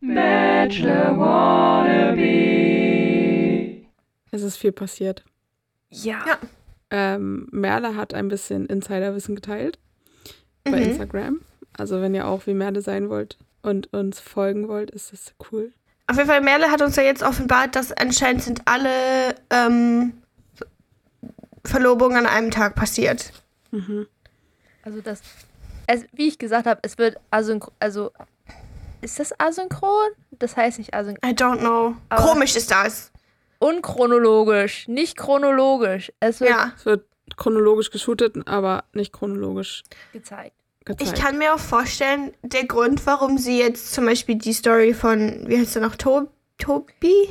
Bachelor Wannabe. Es ist viel passiert. Ja. Ja. Ähm, Merle hat ein bisschen Insiderwissen geteilt bei Mhm. Instagram. Also wenn ihr auch wie Merle sein wollt und uns folgen wollt, ist das cool. Auf jeden Fall, Merle hat uns ja jetzt offenbart, dass anscheinend sind alle ähm, Verlobungen an einem Tag passiert. Mhm. Also das, es, wie ich gesagt habe, es wird asynchron, also ist das asynchron? Das heißt nicht asynchron. I don't know. Aber- Komisch ist das. Unchronologisch, nicht chronologisch. Es wird Ja. Es wird chronologisch geshootet, aber nicht chronologisch gezeigt. gezeigt. Ich kann mir auch vorstellen, der Grund, warum sie jetzt zum Beispiel die Story von, wie heißt er noch, to Tobi?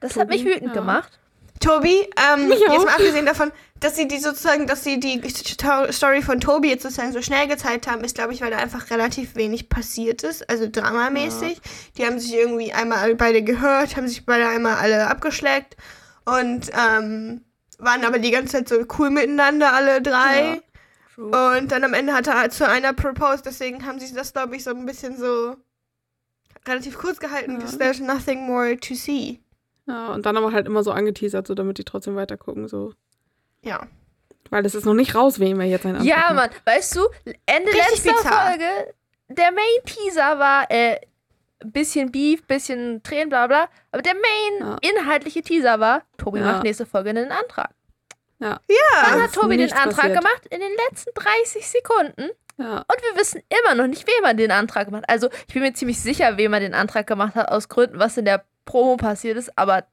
Das hat mich Tobi, wütend ja. gemacht. Tobi, ähm, Mich jetzt auch. mal abgesehen davon, dass sie die sozusagen, dass sie die Sto- Story von Tobi jetzt sozusagen so schnell gezeigt haben, ist, glaube ich, weil da einfach relativ wenig passiert ist, also dramamäßig. Die haben sich irgendwie einmal beide gehört, haben sich beide einmal alle abgeschleckt und ähm, waren aber die ganze Zeit so cool miteinander, alle drei. True. Und dann am Ende hat er halt zu einer proposed, deswegen haben sie das, glaube ich, so ein bisschen so relativ kurz gehalten, Ja. because there's nothing more to see. Ja, und dann aber halt immer so angeteasert, so damit die trotzdem weiter gucken, so. Ja. Weil es ist noch nicht raus, wen wir jetzt einen Ja. Mann, weißt du, Ende Richtig letzter bizarr. Folge, der Main-Teaser war äh, bisschen Beef, bisschen Tränen, bla bla. Aber der Main Ja. inhaltliche Teaser war, Tobi Ja. macht nächste Folge einen Antrag. Ja. Dann Es hat Tobi den Antrag passiert. gemacht in den letzten 30 Sekunden. Ja. Und wir wissen immer noch nicht, wem er den Antrag gemacht hat. Also, ich bin mir ziemlich sicher, wem er den Antrag gemacht hat, aus Gründen, was in der Promo passiert ist, aber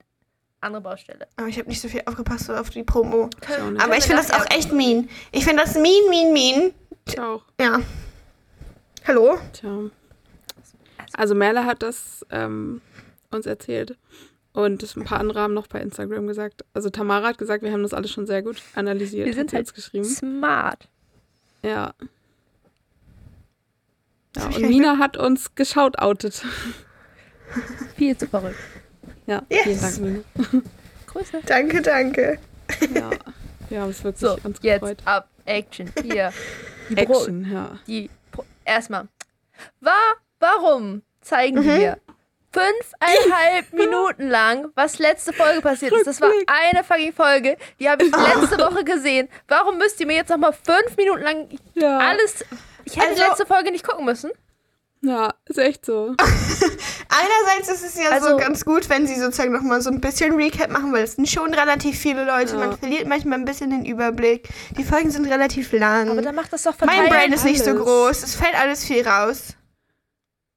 andere Baustelle. Aber ich habe nicht so viel aufgepasst auf die Promo. Ich. Aber ich finde das auch echt mean. Ich finde das mean, mean, mean. Ich auch. Ja. Hallo? Tja. Also Merle hat das ähm, uns erzählt. Und ein paar andere haben noch bei Instagram gesagt. Also Tamara hat gesagt, wir haben das alles schon sehr gut analysiert. Wir sind halt jetzt geschrieben. smart. Ja. Ja, und Mina hat uns geschautoutet. Viel zu verrückt. Ja, Yes. vielen Dank, Mina. Grüße. Danke, danke. Ja, wir haben es wirklich So, uns jetzt gefreut. ab Action. Hier. Die Bro- Action, ja. die Pro erstmal. War, warum zeigen Mhm. wir fünfeinhalb Minuten lang, was letzte Folge passiert ist? Das war eine fucking Folge, die habe ich letzte Woche gesehen. Warum müsst ihr mir jetzt nochmal fünf Minuten lang Ja, alles. Ich hätte Also- die letzte Folge nicht gucken müssen. Ja, ist echt so. Einerseits ist es ja so Also- ganz gut, wenn sie sozusagen noch mal so ein bisschen Recap machen, weil es sind schon relativ viele Leute. Ja. Man verliert manchmal ein bisschen den Überblick. Die Folgen sind relativ lang. Aber dann macht das doch mein verteilt Brain ist nicht so alles. groß. Es fällt alles viel raus.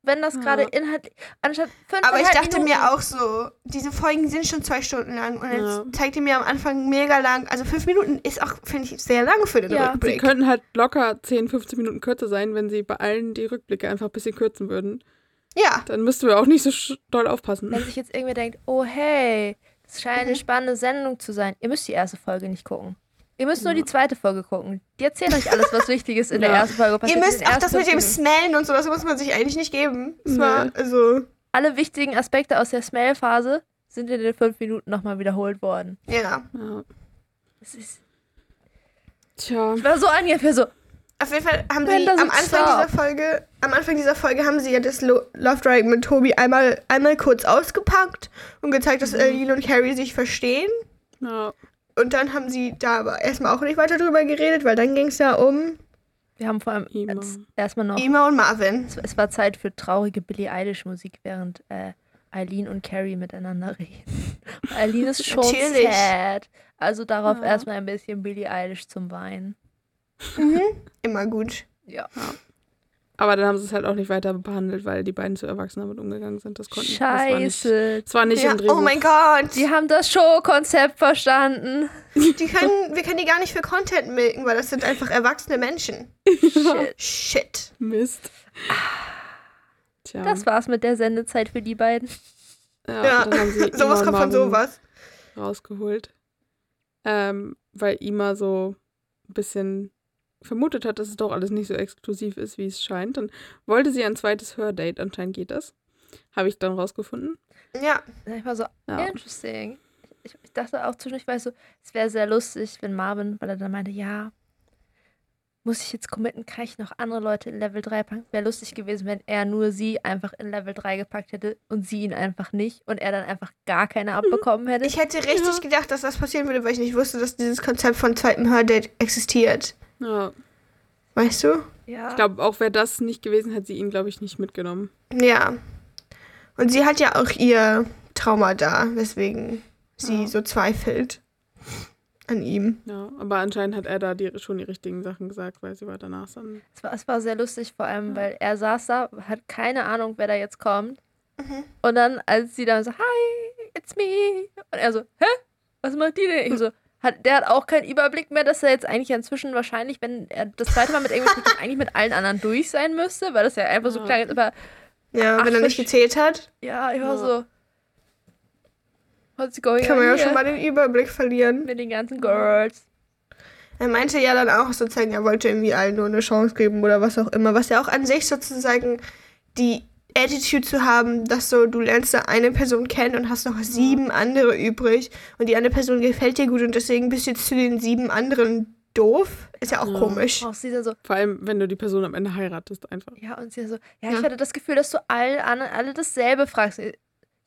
Wenn das gerade Ja. inhaltlich. Anstatt Aber ich dachte Minuten, mir auch so, diese Folgen sind schon zwei Stunden lang. Und Ja. jetzt zeigt ihr mir am Anfang mega lang. Also fünf Minuten ist auch, finde ich, sehr lang für den Ja. Sie Rückblick. könnten halt locker 10, 15 Minuten kürzer sein, wenn sie bei allen die Rückblicke einfach ein bisschen kürzen würden. Ja. Dann müssten wir auch nicht so doll aufpassen. Wenn sich jetzt irgendwer denkt, oh hey, das scheint Mhm. eine spannende Sendung zu sein. Ihr müsst die erste Folge nicht gucken. Ihr müsst nur die zweite Folge gucken. Die erzählen euch alles, was wichtig ist in der ersten Folge. Ihr passiert in müsst auch das mit dem. Smellen und so, das muss man sich eigentlich nicht geben. Das war, also, Alle wichtigen Aspekte aus der Smell-Phase sind in den fünf Minuten nochmal wiederholt worden. ja. Ja. Es ist, Tja, ich war so ungefähr so, Auf jeden Fall haben sie am Anfang dieser Folge, am Anfang dieser Folge haben sie ja das Lo Love Triangle mit Tobi einmal, einmal kurz ausgepackt und gezeigt, dass Eileen und Carrie sich verstehen. ja. Und dann haben sie da aber erstmal auch nicht weiter drüber geredet, weil dann ging es ja um wir haben vor allem erstmal noch, Ima und Marvin. es, war Zeit für traurige Billie Eilish-Musik, während äh, Eileen und Carrie miteinander reden. Eileen ist schon Natürlich. sad. Also darauf Ja. erstmal ein bisschen Billie Eilish zum Weinen. Immer gut. Ja. Aber dann haben sie es halt auch nicht weiter behandelt, weil die beiden zu erwachsen damit umgegangen sind. Das konnten das war nicht, Scheiße. das war nicht Ja, oh mein Gott. Die haben das Showkonzept verstanden. Die können, wir können die gar nicht für Content milken, weil das sind einfach erwachsene Menschen. Shit. Shit. Mist. Tja. Das war's mit der Sendezeit für die beiden. ja, Ja, und dann haben sie Ima sowas kommt von sowas. rausgeholt. Ähm, weil Ima so ein bisschen vermutet hat, dass es doch alles nicht so exklusiv ist, wie es scheint. Dann wollte sie ein zweites Hördate, anscheinend geht das. Habe ich dann rausgefunden. Ja. Ich war so, Ja. interesting. Ich, ich dachte auch zwischendurch, ich weiß so, es wäre sehr lustig, wenn Marvin, weil er dann meinte, ja, muss ich jetzt committen, kann ich noch andere Leute in Level 3 packen? Wäre lustig gewesen, wenn er nur sie einfach in Level 3 gepackt hätte und sie ihn einfach nicht und er dann einfach gar keine abbekommen hätte. Ich hätte richtig gedacht, dass das passieren würde, weil ich nicht wusste, dass dieses Konzept von zweitem Hördate existiert. Ja. Weißt du? ja. Ich glaube, auch wäre das nicht gewesen, hätte sie ihn, glaube ich, nicht mitgenommen. Ja. Und sie hat ja auch ihr Trauma da, weswegen sie Ja. so zweifelt an ihm. Ja, aber anscheinend hat er da die, schon die richtigen Sachen gesagt, weil sie war danach dann. Es war, es war sehr lustig, vor allem, weil er saß da, hat keine Ahnung, wer da jetzt kommt. Mhm. Und dann, als sie dann so, hi, it's me. Und er so, hä? Was macht die denn? Ich so, hat, der hat auch keinen Überblick mehr, dass er jetzt eigentlich inzwischen wahrscheinlich, wenn er das zweite Mal mit irgendwas spricht, eigentlich mit allen anderen durch sein müsste, weil das ja einfach so Ja. klang, als ob er, Ja, Ach, wenn er nicht gezählt hat, ja, ich war Ja. so, what's going kann man ja here? schon mal den Überblick verlieren. mit den ganzen Girls. Er meinte ja dann auch sozusagen, er wollte irgendwie allen nur eine Chance geben oder was auch immer. Was ja auch an sich sozusagen die Attitude zu haben, dass so, du lernst da eine Person kennen und hast noch sieben andere übrig und die eine Person gefällt dir gut und deswegen bist du jetzt zu den sieben anderen doof, ist ja auch Ja. komisch. Auch sie dann so, Vor allem, wenn du die Person am Ende heiratest, einfach. Ja, und sie so, ja, Ja. ich hatte das Gefühl, dass du all, alle, alle dasselbe fragst.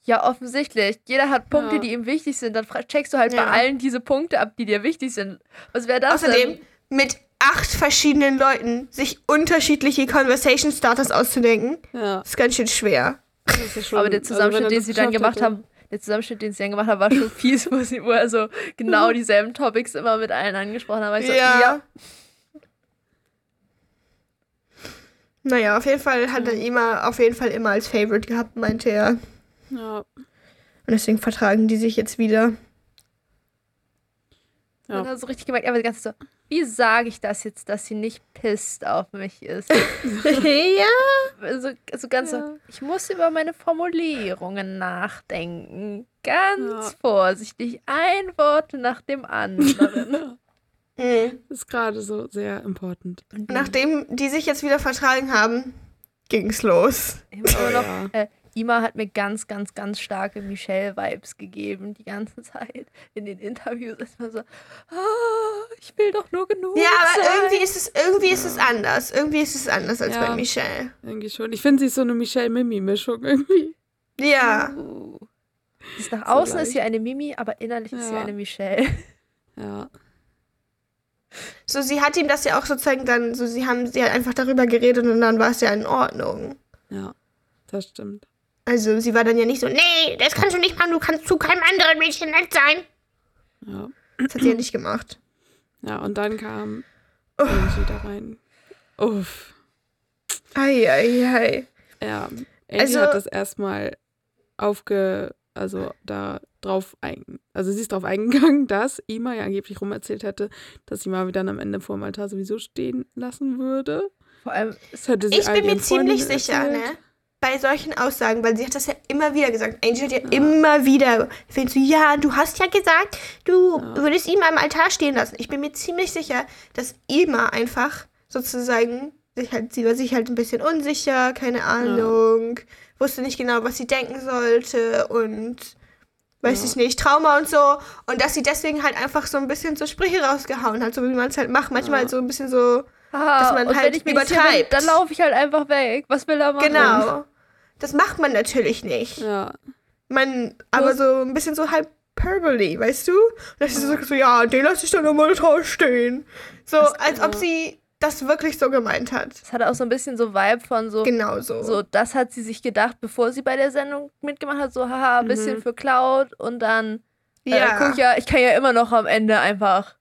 Ja, offensichtlich. Jeder hat Punkte, Ja. die ihm wichtig sind. Dann checkst du halt Ja. bei allen diese Punkte ab, die dir wichtig sind. Was wäre das Außerdem denn? mit acht verschiedenen Leuten sich unterschiedliche Conversation Starters auszudenken, Ja. ist ganz schön schwer. Das ist ja schon, Aber der also Zusammenschnitt, er den sie dann gemacht hätte- haben, der Zusammenschnitt, den sie dann gemacht haben, war schon fies, wo, sie, wo er so genau dieselben Topics immer mit allen angesprochen hat. Ich so, ja. Naja, auf jeden Fall hat er immer, auf jeden Fall immer als Favorite gehabt, meinte er. Ja. Und deswegen vertragen die sich jetzt wieder. Ja. Und dann so richtig gemerkt, er war die ganze Zeit so, wie sage ich das jetzt, dass sie nicht pisst auf mich ist? ja. so, so ganz Ja. so, ich muss über meine Formulierungen nachdenken. Ganz Ja. vorsichtig, ein Wort nach dem anderen. Mhm. Das ist gerade so sehr important. Und Nachdem die sich jetzt wieder vertragen haben, ging's los. immer Oh, noch, ja. äh, Ima hat mir ganz, ganz, ganz starke Michelle-Vibes gegeben die ganze Zeit in den Interviews. Ist man so, ah, ich will doch nur genug Ja, aber sein. irgendwie ist es, irgendwie ist es anders. Irgendwie ist es anders als Ja. bei Michelle. Irgendwie schon. Ich finde, sie ist so eine Michelle-Mimi-Mischung irgendwie. Ja. Uh. Ist nach So außen ist leicht. sie eine Mimi, aber innerlich ist sie Ja. eine Michelle. Ja. So, sie hat ihm das ja auch sozusagen dann, so, sie haben sie hat einfach darüber geredet und dann war es ja in Ordnung. Ja. Das stimmt. Also, sie war dann ja nicht so, nee, das kannst du nicht machen, du kannst zu keinem anderen Mädchen nett sein. Ja. Das hat sie ja nicht gemacht. Ja, und dann kam Oh. Angie da rein. Uff. Ei, ei, ei. Ja. Angie Also- hat das erstmal aufge. Also da drauf ein. Also sie ist drauf eingegangen, dass Ima ja angeblich rumerzählt hätte, dass sie mal dann am Ende vor dem Altar sowieso stehen lassen würde. Vor allem, Das hätte sie Ich bin mir ziemlich sicher, erzählt. ne? Bei solchen Aussagen, weil sie hat das ja immer wieder gesagt. Angel hat ja, immer wieder erwähnt so, ja, du hast ja gesagt, du Ja. würdest ihn am Altar stehen lassen. Ich bin mir ziemlich sicher, dass Ima einfach sozusagen, sich halt, sie war sich halt ein bisschen unsicher, keine Ahnung, wusste nicht genau, was sie denken sollte und weiß Ja. ich nicht, Trauma und so. Und dass sie deswegen halt einfach so ein bisschen so Sprüche rausgehauen hat, so wie man es halt macht. Manchmal Ja. halt so ein bisschen so, ah, Dass man und halt wenn ich sicher übertreibt. bin, dann laufe ich halt einfach weg. Was will er machen? genau. Das macht man natürlich nicht. Ja. Man, aber so ein bisschen so Hyperbole, weißt du? Und dass sie so sagt, so, ja, den lasse ich dann nochmal draus stehen. So, Das- als ob sie das wirklich so gemeint hat. Das hatte auch so ein bisschen so Vibe von so, Genau so. so, das hat sie sich gedacht, bevor sie bei der Sendung mitgemacht hat, so, haha, ein bisschen Mhm. für Cloud und dann, äh, ja. guck ja, ich kann ja immer noch am Ende einfach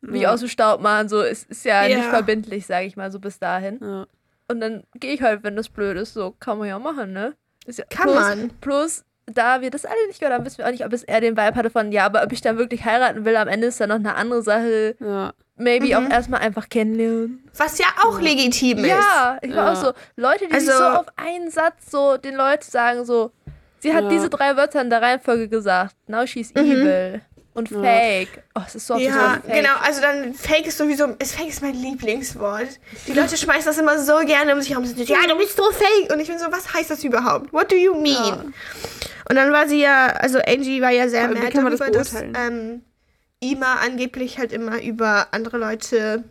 mich ja. aus dem Staub machen, so, es ist ja, Ja. nicht verbindlich, sage ich mal, so bis dahin. Ja. Und dann gehe ich halt, wenn das blöd ist, so, kann man ja machen, ne? Ist ja, Kann plus, man. Plus, da wir das alle nicht gehört haben, wissen wir auch nicht, ob es eher den Vibe hatte von, ja, aber ob ich dann wirklich heiraten will, am Ende ist dann noch eine andere Sache. Ja. Maybe Mhm. auch erstmal einfach kennenlernen. Was ja auch legitim ist. Ja, ich war auch so, Leute, die sich Also- so auf einen Satz so den Leuten sagen, so, sie hat diese drei Wörter in der Reihenfolge gesagt. Now she's Mhm. evil. Und fake. Oh, es ist so oft Ja, fake. genau. Also dann Fake ist sowieso, ist Fake ist mein Lieblingswort. Die Leute schmeißen das immer so gerne um sich herum. Ja, du bist so Fake. Und ich bin so, was heißt das überhaupt? What do you mean? Ja. Und dann war sie ja, also Angie war ja sehr wie mad man das darüber, dass ähm, Ima angeblich halt immer über andere Leute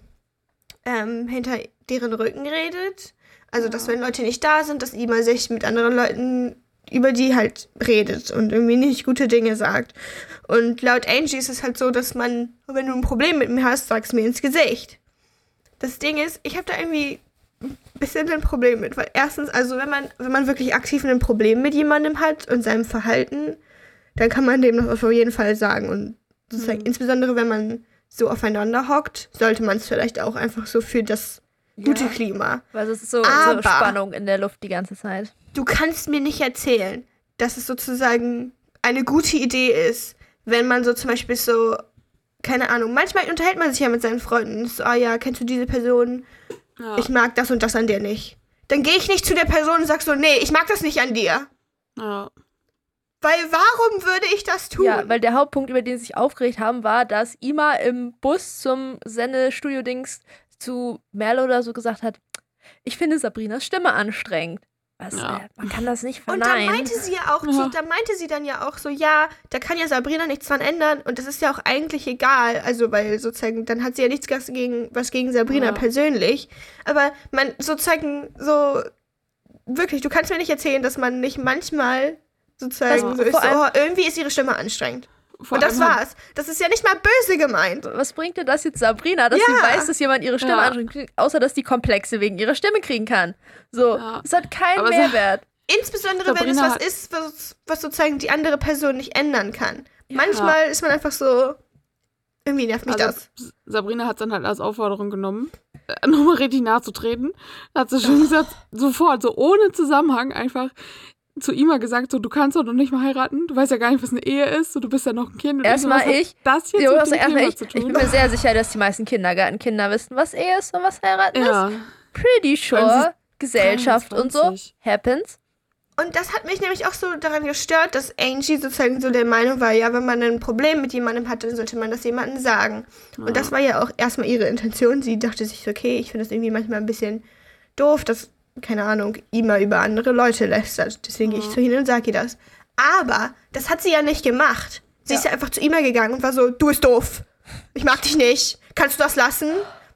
ähm, hinter deren Rücken redet. Also, dass Ja. wenn Leute nicht da sind, dass Ima sich mit anderen Leuten über die halt redet und irgendwie nicht gute Dinge sagt. Und laut Angie ist es halt so, dass man, wenn du ein Problem mit mir hast, sagst mir ins Gesicht. Das Ding ist, ich habe da irgendwie ein bisschen ein Problem mit, weil erstens, also wenn man, wenn man wirklich aktiv ein Problem mit jemandem hat und seinem Verhalten, dann kann man dem das auf jeden Fall sagen. Und sozusagen, Mhm. insbesondere wenn man so aufeinander hockt, sollte man es vielleicht auch einfach so für das gute Ja. Klima. Weil es ist so, so Spannung in der Luft die ganze Zeit. Du kannst mir nicht erzählen, dass es sozusagen eine gute Idee ist, wenn man so zum Beispiel so, keine Ahnung, manchmal unterhält man sich ja mit seinen Freunden. So, ah ja, kennst du diese Person? Ja. Ich mag das und das an dir nicht. Dann gehe ich nicht zu der Person und sag so, nee, ich mag das nicht an dir. ja. Weil warum würde ich das tun? Ja, weil der Hauptpunkt, über den sie sich aufgeregt haben, war, dass Ima im Bus zum Sendestudio-Dings zu Merle oder so gesagt hat, ich finde Sabrinas Stimme anstrengend. Was, Ja. äh, man kann das nicht und da verneinen. meinte sie ja auch, Ja. so, da meinte sie dann ja auch so, ja, da kann ja Sabrina nichts dran ändern und das ist ja auch eigentlich egal, also weil sozusagen, dann hat sie ja nichts gegen, was gegen Sabrina Ja. persönlich, aber man sozusagen so, wirklich, du kannst mir nicht erzählen, dass man nicht manchmal sozusagen Was- so ist, vor so, allem- oh, irgendwie ist ihre Stimme anstrengend. Vor und das war's. Das ist ja nicht mal böse gemeint. Was bringt denn das jetzt Sabrina, dass Ja. sie weiß, dass jemand ihre Stimme Ja. kriegt, außer dass die Komplexe wegen ihrer Stimme kriegen kann? So, Ja. es hat keinen Aber Mehrwert. Insbesondere wenn es Sabrina was ist, was, was sozusagen die andere Person nicht ändern kann. Ja. Manchmal ist man einfach so, irgendwie nervt mich Also, das. Sabrina hat es dann halt als Aufforderung genommen, äh, nochmal richtig nachzutreten. Hat sie schon gesagt, sofort, so ohne Zusammenhang einfach zu Ima gesagt, so du kannst doch noch nicht mal heiraten, du weißt ja gar nicht, was eine Ehe ist, so du bist ja noch ein Kind. Erstmal so, ich. Das jetzt Jo, also erstmal ich, zu ich bin mir sehr sicher, dass die meisten Kindergartenkinder wissen, was Ehe ist und was heiraten ja, ist. Pretty sure. Gesellschaft und so. 23. Happens. Und das hat mich nämlich auch so daran gestört, dass Angie sozusagen so der Meinung war, ja, wenn man ein Problem mit jemandem hat, dann sollte man das jemandem sagen. Und das war ja auch erstmal ihre Intention. Sie dachte sich, so, okay, ich finde das irgendwie manchmal ein bisschen doof, dass, keine Ahnung, Ima über andere Leute lästert. Deswegen gehe ich Ja. zu ihnen und sage ihr das. Aber das hat sie ja nicht gemacht. Sie Ja. ist ja einfach zu Ima gegangen und war so, du bist doof. Ich mag dich nicht. Kannst du das lassen?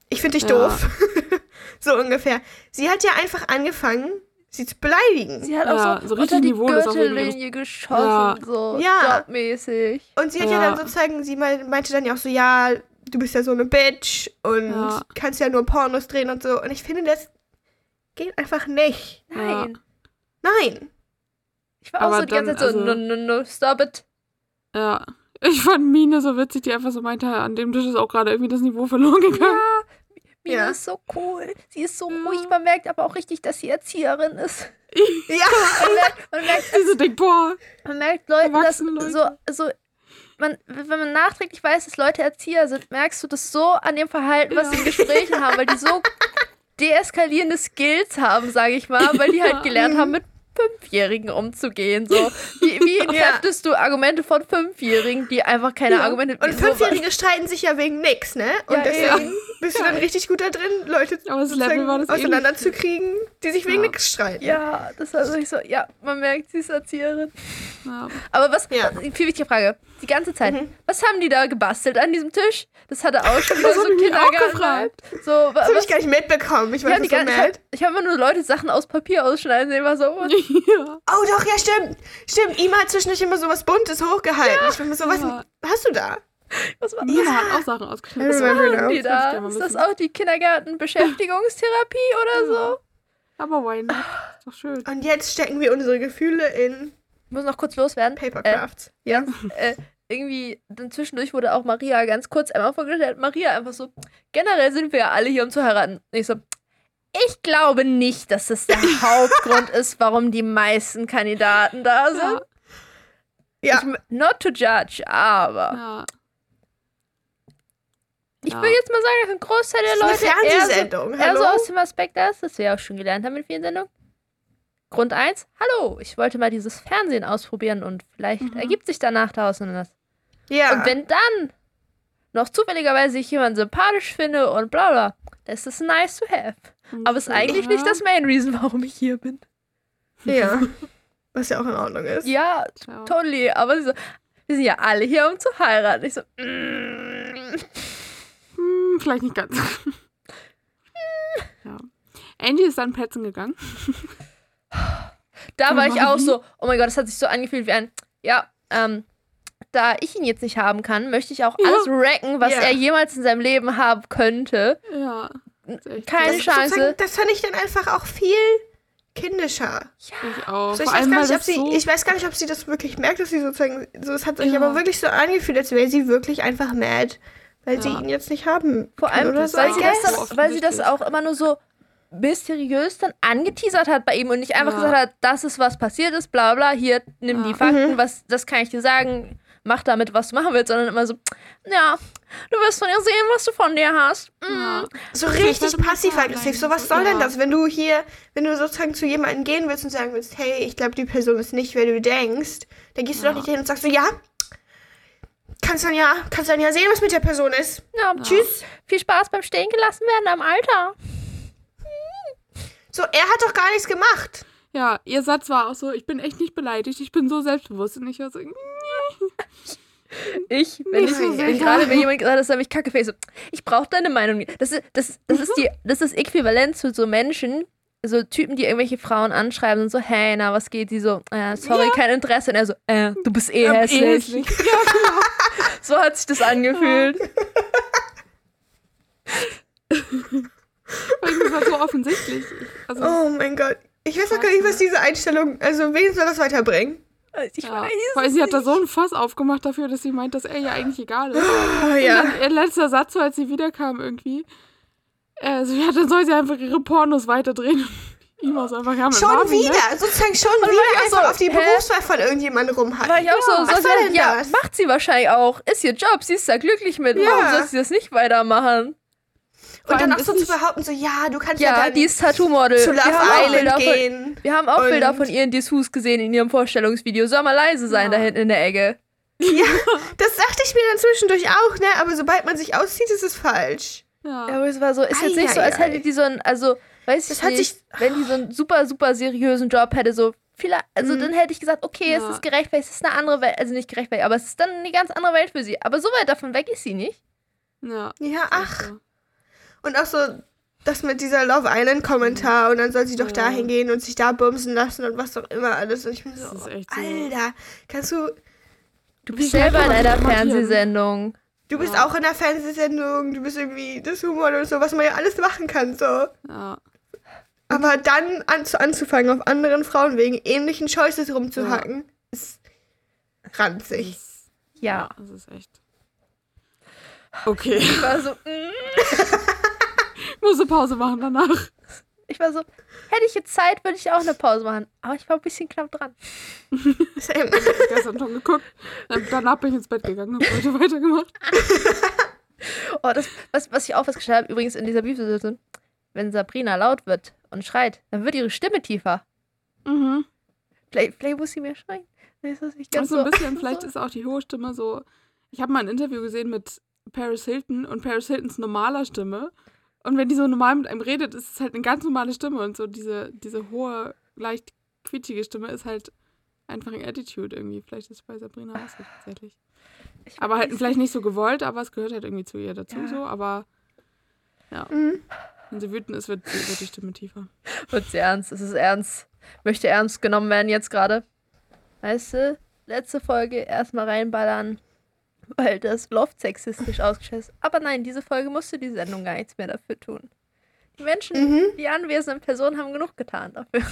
Ich finde dich Ja. doof. so ungefähr. Sie hat ja einfach angefangen, sie zu beleidigen. Sie hat Ja, auch so, so unter richtig die Fall. Gürtellinie geschossen, Ja. so Ja. jobmäßig. Und sie hat ja. Ja. dann sozusagen, sie mei- meinte dann ja auch so, ja, du bist ja so eine Bitch und Ja. kannst ja nur Pornos drehen und so. Und ich finde, das geht einfach nicht. Nein. Nein. Ich war auch Aber so die ganze Zeit so, also- no, no, no, stop it. Ja. Ich fand Mine so witzig, die einfach so meinte, an dem Tisch ist auch gerade irgendwie das Niveau verloren gegangen. Mina Ja. ist so cool. Sie ist so Ja. ruhig. Man merkt aber auch richtig, dass sie Erzieherin ist. Ja. Man merkt, man merkt, Die so denkt, boah, man merkt Leuten, dass Leute. so, so man, wenn man nachträglich weiß, dass Leute Erzieher sind, merkst du das so an dem Verhalten, was Ja. sie in Gesprächen haben, weil die so deeskalierende Skills haben, sage ich mal, weil die Ja. halt gelernt haben, mit Fünfjährigen umzugehen. So. Wie, wie entkräftest du Argumente von Fünfjährigen, die einfach keine Ja. Argumente Und so- Fünfjährige streiten sich ja wegen nix, ne? Und Ja, deswegen bist du dann richtig gut da drin, Leute das auseinanderzukriegen, die sich wegen Ja. nix streiten. Ja, das war so, ich so, ja, man merkt, sie ist Erzieherin. ja. Aber was, Ja. viel wichtige Frage, die ganze Zeit, Mhm. was haben die da gebastelt an diesem Tisch? Das hatte auch schon wieder so auch Kindergarten. So, Das habe ich gar nicht mitbekommen. Ich war so ich habe mad. ich hab immer nur Leute Sachen aus Papier ausschneiden sehen, war so, ja. Oh doch, ja stimmt. Stimmt, Ima hat zwischendurch immer so was Buntes hochgehalten. Ich war mir so, was hast du da? Was, war, Nina hat auch Sachen ausgeschnitten. Was machen die da? Ist das auch die Kindergarten-Beschäftigungstherapie oder so? Aber why not? Ist doch schön. Und jetzt stecken wir unsere Gefühle in Ich muss noch kurz loswerden. Papercrafts. Ja. Äh, irgendwie, dann zwischendurch wurde auch Maria ganz kurz einmal vorgestellt. Maria einfach so, generell sind wir ja alle hier, um zu heiraten. Und ich so, ich glaube nicht, dass das der Hauptgrund ist, warum die meisten Kandidaten da sind. Ja. Ja. Ich, not to judge, aber ja. Ich Ja. will jetzt mal sagen, dass ein Großteil der Das ist Leute eine eher so, Fernsehsendung. eher so aus dem Aspekt ist, das wir ja auch schon gelernt haben in vielen Sendungen. Grund 1, hallo, ich wollte mal dieses Fernsehen ausprobieren und vielleicht Mhm. ergibt sich danach daraus und das. ja. Und wenn dann noch zufälligerweise ich jemanden sympathisch finde und bla bla, das ist nice to have. Aber es ist eigentlich nicht das Main Reason, warum ich hier bin. ja. Was ja auch in Ordnung ist. Ja, Ja. totally. Aber so, wir sind ja alle hier, um zu heiraten. Ich so, mm. Hm, vielleicht nicht ganz. Angie ist dann Plätzen gegangen. Da war ich auch so, oh mein Gott, das hat sich so angefühlt wie ein, ja, ähm, da ich ihn jetzt nicht haben kann, möchte ich auch Ja. alles wrecken, was Ja. er jemals in seinem Leben haben könnte. Ja. Keine. Das, Chance. das fand ich dann einfach auch viel kindischer. Ich auch. So, ich, weiß nicht, sie, so. ich weiß gar nicht, ob sie das wirklich merkt, dass sie sozusagen. So, es hat sich Ja. aber wirklich so angefühlt, als wäre sie wirklich einfach mad, weil sie Ja. ihn jetzt nicht haben. Vor allem, oder so. weil, sie auch das, dann, weil sie das auch immer nur so mysteriös dann angeteasert hat bei ihm und nicht einfach Ja. gesagt hat, das ist was passiert ist, bla bla, hier, nimm Ja. die Fakten, Mhm. was, das kann ich dir sagen, mach damit, was du machen willst, sondern immer so, ja, du wirst von ihr sehen, was du von dir hast. Ja. So richtig passiv-aggressiv. So, was soll denn das, wenn du hier, wenn du sozusagen zu jemandem gehen willst und sagen willst, hey, ich glaube, die Person ist nicht, wer du denkst, dann gehst du Ja. doch nicht hin und sagst so, ja, kannst dann ja, kannst dann ja sehen, was mit der Person ist. Ja, tschüss, viel Spaß beim Stehen gelassen werden am Alter. So, er hat doch gar nichts gemacht. Ja, ihr Satz war auch so, ich bin echt nicht beleidigt, ich bin so selbstbewusst. Und ich war so, Ich, wenn, Nicht ich, so wenn gerade wenn jemand gesagt hat, dass er mich kacke so, ich brauche deine Meinung. Das ist, das, das, ist die, das ist Äquivalent zu so Menschen, so Typen, die irgendwelche Frauen anschreiben und so, hey, na, was geht? Die so, äh, sorry, kein Interesse. Und er so, äh, du bist eh Ja, eh hässlich. hässlich. Ja, genau. So hat sich das angefühlt. Weil das war so offensichtlich. Also, Oh mein Gott. Ich weiß auch gar nicht, was diese Einstellung, also wen soll das weiterbringen? Ich ja. weiß Weil sie es hat da nicht. so ein Fass aufgemacht dafür, dass sie meint, dass er ja eigentlich egal ist. Oh, Und ja. dann ihr letzter Satz, war, als sie wiederkam irgendwie. Äh, so, ja, dann soll sie einfach ihre Pornos weiterdrehen. Ihm aus einfach, ja, mit Schon Marvin, wieder, Ne? sozusagen schon war wieder ich einfach so, auf die hä? Berufswahl von irgendjemandem rumhalten. War ich auch so, was so sie- denn ja, das? macht sie wahrscheinlich auch. Ist ihr Job, sie ist da glücklich mit. Ja. Warum soll sie das nicht weitermachen? Und dann auch so zu behaupten, so, ja, du kannst ja, Ja, die ist Tattoo-Model. zu Wir Love haben auch Bilder Island von, gehen. Wir haben auch Und- Bilder von ihr in Dessous gesehen in ihrem Vorstellungsvideo. Soll mal leise sein Ja. da hinten in der Ecke. Ja, das dachte ich mir dann zwischendurch auch, ne? Aber sobald man sich auszieht, ist es falsch. Ja. Aber es war so, ist jetzt nicht so, als Eieiei. hätte die so ein, also, weiß Das ich hat nicht, sich- wenn die so einen super, super seriösen Job hätte, so, vielleicht, also Mhm. dann hätte ich gesagt, okay, es Ja. ist gerechtfertigt, es ist eine andere Welt, also nicht gerechtfertigt, aber es ist dann eine ganz andere Welt für sie. Aber so weit davon weg ist sie nicht. ja. Ja, ach. So. Und auch so das mit dieser Love Island-Kommentar und dann soll sie doch Ja. dahin gehen und sich da bumsen lassen und was auch immer alles. Und ich bin so, Das ist echt so. Alter, kannst du, Du bist selber in einer? Fernsehsendung. du bist Ja. auch in der Fernsehsendung, du bist irgendwie das Humor und so, was man ja alles machen kann, so. Ja. Aber dann an, anzufangen, auf anderen Frauen wegen ähnlichen Choices rumzuhacken, ist ranzig. Das, Ja. das ist echt. Okay. Ich war so, mm. Ich muss eine Pause machen danach. ich war so, hätte ich jetzt Zeit, würde ich auch eine Pause machen. Aber ich war ein bisschen knapp dran. Ich hab gestern schon geguckt. Dann- Danach bin ich ins Bett gegangen und heute weitergemacht. Oh, das, was, was ich auch festgestellt habe, übrigens in dieser Briefsituation, wenn Sabrina laut wird und schreit, dann wird ihre Stimme tiefer. Mhm. Vielleicht, vielleicht muss sie mehr schreien. Ist das nicht ganz Also ein so. bisschen, vielleicht ist auch die hohe Stimme so. Ich habe mal ein Interview gesehen mit Paris Hilton und Paris Hiltons normaler Stimme. Und wenn die so normal mit einem redet, ist es halt eine ganz normale Stimme. Und so diese, diese hohe, leicht quietschige Stimme ist halt einfach ein Attitude irgendwie. Vielleicht ist es bei Sabrina auch so tatsächlich. Ich Aber halt vielleicht nicht so gewollt, aber es gehört halt irgendwie zu ihr dazu Ja. so. Aber Mhm. Wenn sie wütend ist, wird, wird die Stimme tiefer. Wird's ernst, es ist ernst. Möchte ernst genommen werden jetzt gerade. Weißt du, letzte Folge erstmal reinballern, weil das Loft sexistisch ausgestellt ist. Aber nein, diese Folge musste die Sendung gar nichts mehr dafür tun. Die Menschen, Mhm. die anwesenden Personen haben genug getan dafür.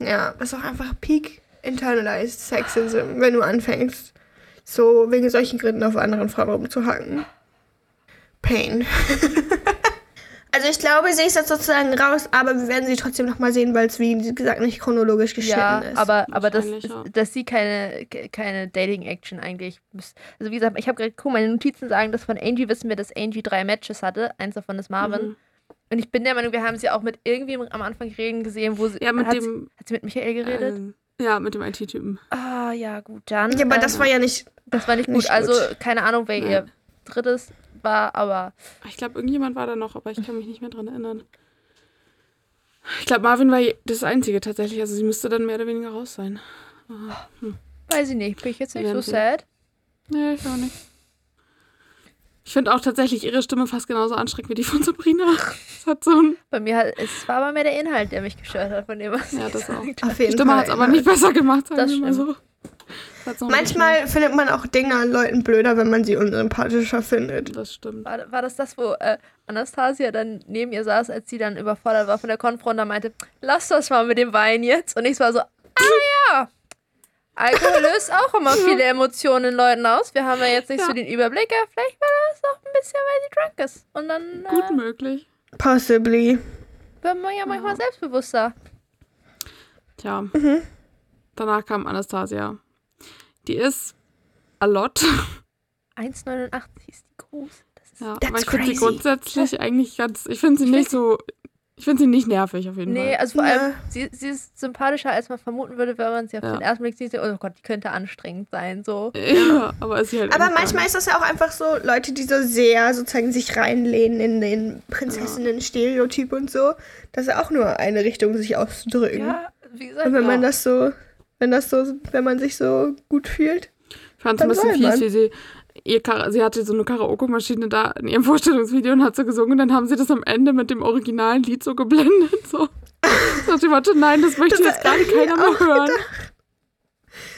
Ja, das ist auch einfach Peak Internalized Sexism, wenn du anfängst, so wegen solchen Gründen auf anderen Frauen rumzuhacken. Pain. also ich glaube, sie ist jetzt sozusagen raus, aber wir werden sie trotzdem nochmal sehen, weil es wie gesagt nicht chronologisch geschnitten Ja, ist. aber, aber das, Wahrscheinlich, ja. dass sie keine, keine Dating-Action eigentlich. Also wie gesagt, ich habe gerade, guck, meine Notizen sagen, dass von Angie wissen wir, dass Angie drei Matches hatte. Eins davon ist Marvin. Mhm. Und ich bin der Meinung, wir haben sie auch mit irgendwem am Anfang reden gesehen, wo sie. Ja, mit hat, dem. hat sie mit Michael geredet? ähm, ja, mit dem IT-Typen. Ah, ja, gut, dann. ja, aber das ähm, war ja nicht. das war nicht gut. nicht Also, gut. keine Ahnung, wer Nein. ihr drittes war, aber Ich glaube, irgendjemand war da noch, aber ich kann mich nicht mehr dran erinnern. Ich glaube, Marvin war das Einzige tatsächlich. Also sie müsste dann mehr oder weniger raus sein. weiß ich nicht. Bin ich jetzt nicht so sad? Nee, ich auch nicht. Ich finde auch tatsächlich ihre Stimme fast genauso anstrengend wie die von Sabrina. Es hat so ein. Bei mir hat, es war aber mehr der Inhalt, der mich gestört hat von dem, was Ja, das auch. Auf hat. Die jeden Stimme hat es aber nicht besser gemacht, sagen Das wir mal so. Manchmal findet man auch Dinge an Leuten blöder, wenn man sie unsympathischer findet. Das stimmt. War, war das das, wo äh, Anastasia dann neben ihr saß, als sie dann überfordert war von der Konfront und meinte, lass das mal mit dem Wein jetzt. Und ich war so, ah ja, Alkohol löst auch immer viele Emotionen in Leuten aus. Wir haben ja jetzt nicht Ja. so den Überblick, ja, vielleicht war das auch ein bisschen, weil sie drunk ist. Und dann Gut äh, möglich. Possibly. wird man ja manchmal selbstbewusster. Tja. Mhm. Danach kam Anastasia. Die ist a lot. 1,89 ist die groß. Das ist Ja, That's aber ich finde sie grundsätzlich eigentlich ganz. Ich finde sie nicht so. Ich finde sie nicht nervig auf jeden Nee, Fall. also vor Ja. allem, sie, sie ist sympathischer, als man vermuten würde, wenn man sie auf Ja. den ersten Blick sieht. Oh Gott, die könnte anstrengend sein, so. Ja, aber ist sie halt Aber manchmal ist das ja auch einfach so Leute, die so sehr sozusagen sich reinlehnen in den Prinzessinnen-Stereotyp und so. Das ist ja auch nur eine Richtung, sich auszudrücken. Ja, wie gesagt, Und wenn man das so, wenn das so, wenn man sich so gut fühlt. Ich fand es ein bisschen fies, wie sie. Ihr Kara sie hatte so eine Karaoke-Maschine da in ihrem Vorstellungsvideo und hat so gesungen. Und dann haben sie das am Ende mit dem originalen Lied so geblendet. So. Nach dem Motto, nein, das möchte Das jetzt gerade keiner mehr hören.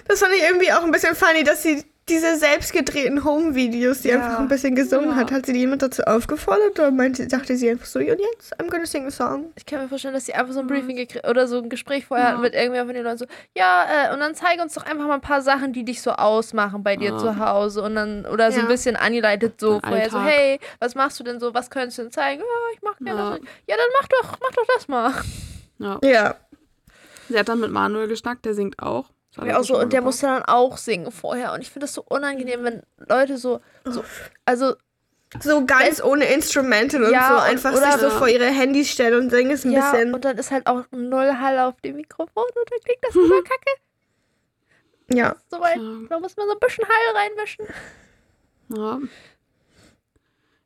Das fand ich irgendwie auch ein bisschen funny, dass sie diese selbstgedrehten Home-Videos, die Ja. einfach ein bisschen gesungen Ja. hat, hat sie die jemand dazu aufgefordert oder meinte, dachte sie einfach so, und jetzt, I'm gonna sing a song. Ich kann mir vorstellen, dass sie einfach so ein Briefing gekriegt oder so ein Gespräch vorher Ja. hatten mit irgendwer von den Leuten so, ja, äh, und dann zeig uns doch einfach mal ein paar Sachen, die dich so ausmachen bei dir zu Hause und dann, oder so ein bisschen angeleitet so vorher so, Alltag. hey, was machst du denn so, was könntest du denn zeigen? Ja, ich mach gerne Ja. das. Ja, dann mach doch, mach doch das mal. Ja. Ja. Sie hat dann mit Manuel geschnackt, der singt auch. Ja, auch so, und der musste dann auch singen vorher und ich finde das so unangenehm, wenn Leute so, so also So ganz ohne Instrumental und Ja, so und- einfach oder- sich so vor ihre Handys stellen und singen ist ein ja, bisschen. und dann ist halt auch null Hall auf dem Mikrofon und dann klingt das immer kacke. ja. So weit, Ja. da muss man so ein bisschen Hall reinmischen. Ja.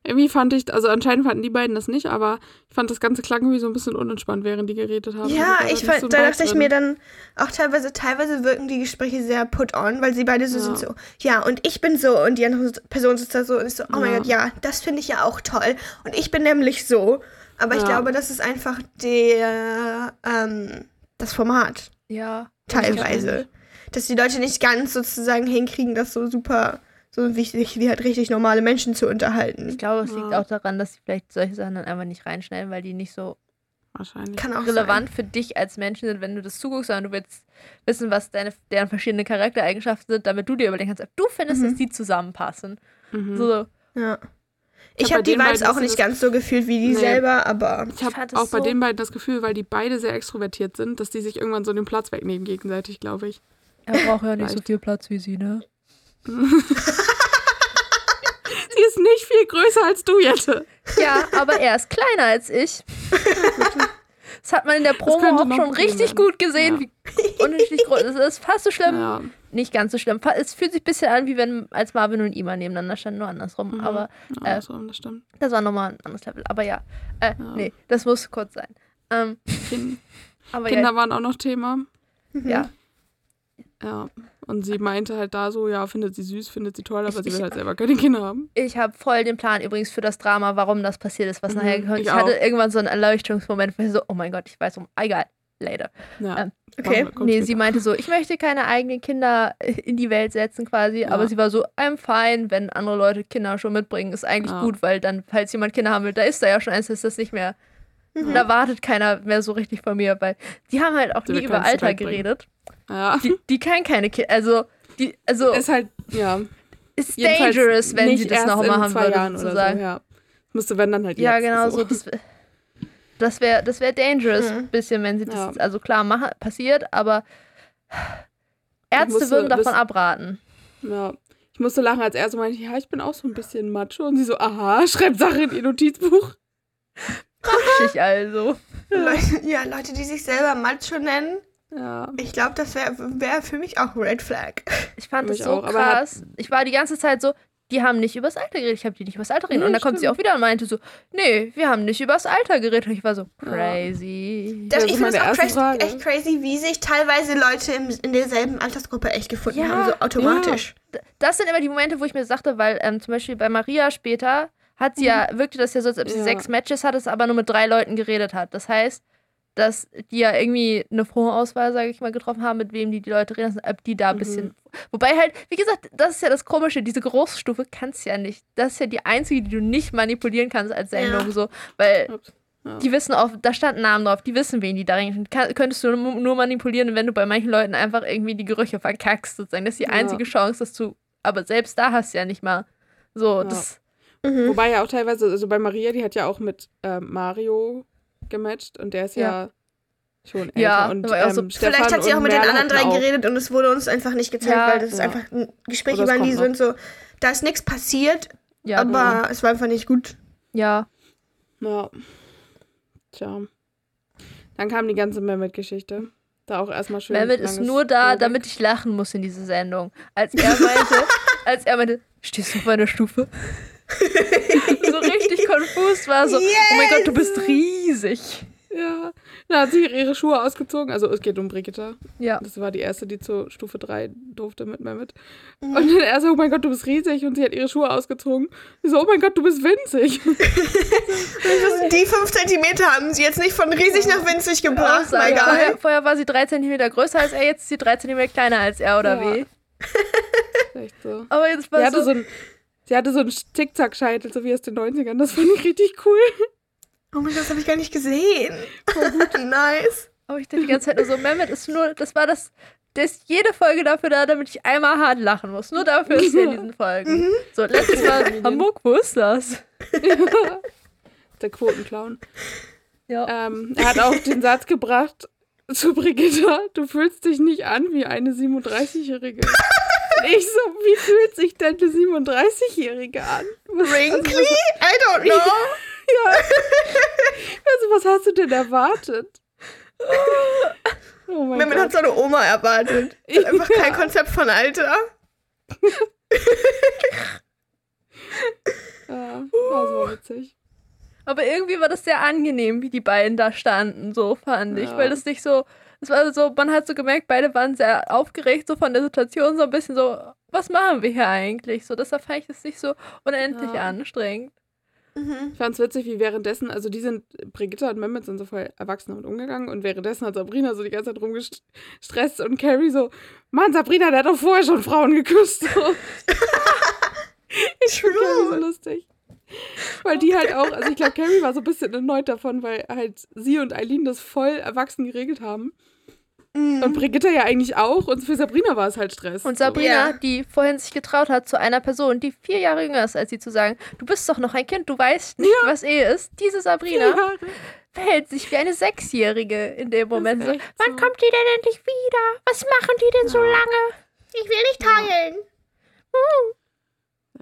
Irgendwie fand ich, also anscheinend fanden die beiden das nicht, aber ich fand das Ganze klang irgendwie so ein bisschen unentspannt, während die geredet haben. Ja, Also da ich fand, nicht da so ein dachte ich Vibe mir drin. dann auch teilweise, teilweise wirken die Gespräche sehr put on, weil sie beide so Ja. sind so, ja, und ich bin so und die andere Person sitzt da so und ist so, oh mein Ja. Gott, ja, das finde ich ja auch toll und ich bin nämlich so. Aber ich Ja. glaube, das ist einfach der, ähm, das Format Ja. teilweise. Dass die Leute nicht ganz sozusagen hinkriegen, das so super, so wichtig wie halt richtig normale Menschen zu unterhalten. Ich glaube, es liegt Ja. auch daran, dass sie vielleicht solche Sachen dann einfach nicht reinschneiden, weil die nicht so Wahrscheinlich. Kann auch relevant für dich als Menschen sind, wenn du das zuguckst, sondern du willst wissen, was deine, deren verschiedenen Charaktereigenschaften sind, damit du dir überlegen kannst, ob du findest, Mhm. dass die zusammenpassen. Mhm. So, sein. Ja. Ich bei habe die den Vibes beiden auch nicht ganz so gefühlt wie die Nee. selber, aber Ich habe auch bei so- den beiden das Gefühl, weil die beide sehr extrovertiert sind, dass die sich irgendwann so den Platz wegnehmen gegenseitig, glaube ich. er braucht ja nicht so viel Platz wie sie, ne? Sie ist nicht viel größer als du, Jette. Ja, aber er ist kleiner als ich. Das hat man in der Promo auch schon richtig werden. gut gesehen, Ja. wie unterschiedlich groß. Es ist fast so schlimm. Ja. Nicht ganz so schlimm. Es fühlt sich ein bisschen an, wie wenn als Marvin und Ima nebeneinander standen, nur andersrum. Mhm. Aber Äh, so, das stimmt. das war nochmal ein anderes Level. Aber ja, äh, Ja. nee, das muss kurz sein. Ähm, Kind, Kinder ja, waren auch noch Thema. ja, Ja. Und sie meinte halt da so, ja, findet sie süß, findet sie toll, aber Ich- sie will ich- halt selber keine Kinder haben. ich habe voll den Plan übrigens für das Drama, warum das passiert ist, was Mhm, nachher gehört. ich Ich, hatte irgendwann so einen Erleuchtungsmoment, wo ich so, oh mein Gott, ich weiß um, egal, later. Ja. Ähm, okay. Kommt nee, später. sie meinte so, ich möchte keine eigenen Kinder in die Welt setzen quasi, Ja. aber sie war so, I'm fine, wenn andere Leute Kinder schon mitbringen, ist eigentlich Ja. gut, weil dann, falls jemand Kinder haben will, da ist da ja schon eins, ist das nicht mehr, Mhm. da wartet keiner mehr so richtig von mir, weil die haben halt auch Sie nie über Alter bringen. Ja. Die, die kann keine Kinder, also, die, also, Ist halt, ja. ist jedenfalls dangerous, wenn sie das erst noch in machen zwei würde, Jahren oder sozusagen. so, ja. Müsste, wenn dann halt Ja, jetzt. genau so. Das, das wäre das wär dangerous, Mhm. ein bisschen, wenn sie das, Ja. also klar, mache, passiert, aber Ärzte musste würden davon abraten. Ja. Ich musste lachen, als er so meinte, ja, ich bin auch so ein bisschen macho. Und sie so, aha, schreibt Sachen in ihr Notizbuch. Ich also. Leute, ja, Leute, die sich selber Macho nennen, Ja. ich glaube, das wäre wär für mich auch Red Flag. Ich fand das so auch, hat- krass. Ich war die ganze Zeit so, die haben nicht übers Alter geredet. Ich habe die nicht übers Alter geredet. Ja, und dann kommt sie auch wieder und meinte so, nee, wir haben nicht übers Alter geredet. Und ich war so, crazy. Das, Das ich ist finde es auch crazy, echt crazy, wie sich teilweise Leute im, in derselben Altersgruppe echt gefunden Ja, haben, so automatisch. D- Das sind immer die Momente, wo ich mir sagte, weil ähm, zum Beispiel bei Maria später hat sie ja, wirkte das ja so, als ob sie Ja. sechs Matches hatte, es aber nur mit drei Leuten geredet hat. Das heißt, dass die ja irgendwie eine Vorauswahl, sage ich mal, getroffen haben, mit wem die die Leute reden, lassen, ob die da ein bisschen. Wobei halt, wie gesagt, das ist ja das Komische, diese Großstufe kannst du ja nicht. Das ist ja die einzige, die du nicht manipulieren kannst als Sendung, Ja. so. Weil Ups. Ja. die wissen auch, da standen Namen drauf, die wissen, wen die da reden. Könntest du nur, manipulieren, wenn du bei manchen Leuten einfach irgendwie die Gerüche verkackst, sozusagen. Das ist die Ja. einzige Chance, dass du. Aber selbst da hast du ja nicht mal so. Ja. Das, Mhm. Wobei ja auch teilweise, also bei Maria, die hat ja auch mit ähm, Mario gematcht und der ist ja, schon älter. Ja, und so- ähm, Stefan Vielleicht hat sie auch mit den anderen drei geredet und es wurde uns einfach nicht gezeigt, Ja. weil das ist Ja. einfach ein Gespräch über die sind so, da ist nichts passiert, ja, aber es war einfach nicht gut. ja. Ja. Tja. Dann kam die ganze Mehmet-Geschichte. Da auch erstmal schön. Mehmet ist nur da, Vorbild. damit ich lachen muss in dieser Sendung. Als er meinte, als er meinte, stehst du auf meiner Stufe? richtig konfus war so, oh mein Gott, du bist riesig. Ja. Dann hat sie ihre Schuhe ausgezogen. Also es geht um Brigitte. Ja. Das war die erste, die zur Stufe 3 durfte mit Mehmet. Mhm. Und dann er so, oh mein Gott, du bist riesig. Und sie hat ihre Schuhe ausgezogen. Sie so, oh mein Gott, du bist winzig. Die fünf Zentimeter haben sie jetzt nicht von riesig nach winzig gebracht, Aussage. mein Gott. Vorher, vorher war sie drei Zentimeter größer als er, jetzt ist sie drei Zentimeter kleiner als er, oder Ja. wie? Echt so. Aber jetzt Sie war hatte so, so ein, sie hatte so einen Zickzack-Scheitel, so wie aus den 90ern. Das fand ich richtig cool. Oh mein Gott, das habe ich gar nicht gesehen. Voll gut, nice. aber ich dachte die ganze Zeit nur so, Mehmet ist nur, das war das, der ist jede Folge dafür da, damit ich einmal hart lachen muss. Nur dafür ist er in diesen Folgen. So, letztes Mal, Hamburg, wo ist das? Der Quotenclown. Ja. Ähm, er hat auch den Satz gebracht zu Brigitta, du fühlst dich nicht an wie eine 37-Jährige. Und ich so, wie fühlt sich denn eine 37-Jährige an? Was, Wrinkly? I don't know. also, was hast du denn erwartet? Oh mein Mehmet hat Gott. seine Oma erwartet. Hat einfach kein Ja. Konzept von Alter. Ja, das war witzig. Aber irgendwie war das sehr angenehm, wie die beiden da standen, so fand ich. Ja. Weil das nicht so, es war so, man hat so gemerkt, beide waren sehr aufgeregt, so von der Situation, so ein bisschen so, was machen wir hier eigentlich? So, deshalb fand ich das nicht so unendlich Ja. anstrengend. Mhm. Ich fand's witzig, wie währenddessen, also die sind, Brigitta und Mehmet sind so voll erwachsen damit umgegangen und währenddessen hat Sabrina so die ganze Zeit rumgestresst und Carrie so, Mann, Sabrina, der hat doch vorher schon Frauen geküsst. So. ich finde Carrie so lustig. Weil die halt auch, also ich glaube, Carrie war so ein bisschen erneut davon, weil halt sie und Eileen das voll erwachsen geregelt haben. Mhm. Und Brigitta ja eigentlich auch und für Sabrina war es halt Stress. Und Sabrina, Ja. die vorhin sich getraut hat, zu einer Person, die vier Jahre jünger ist als sie, zu sagen, du bist doch noch ein Kind, du weißt nicht, was Ehe ist. Diese. Sabrina Ja. verhält sich wie eine Sechsjährige in dem Moment. So, wann kommt die denn endlich wieder? Was machen die denn so lange? Ich will nicht teilen.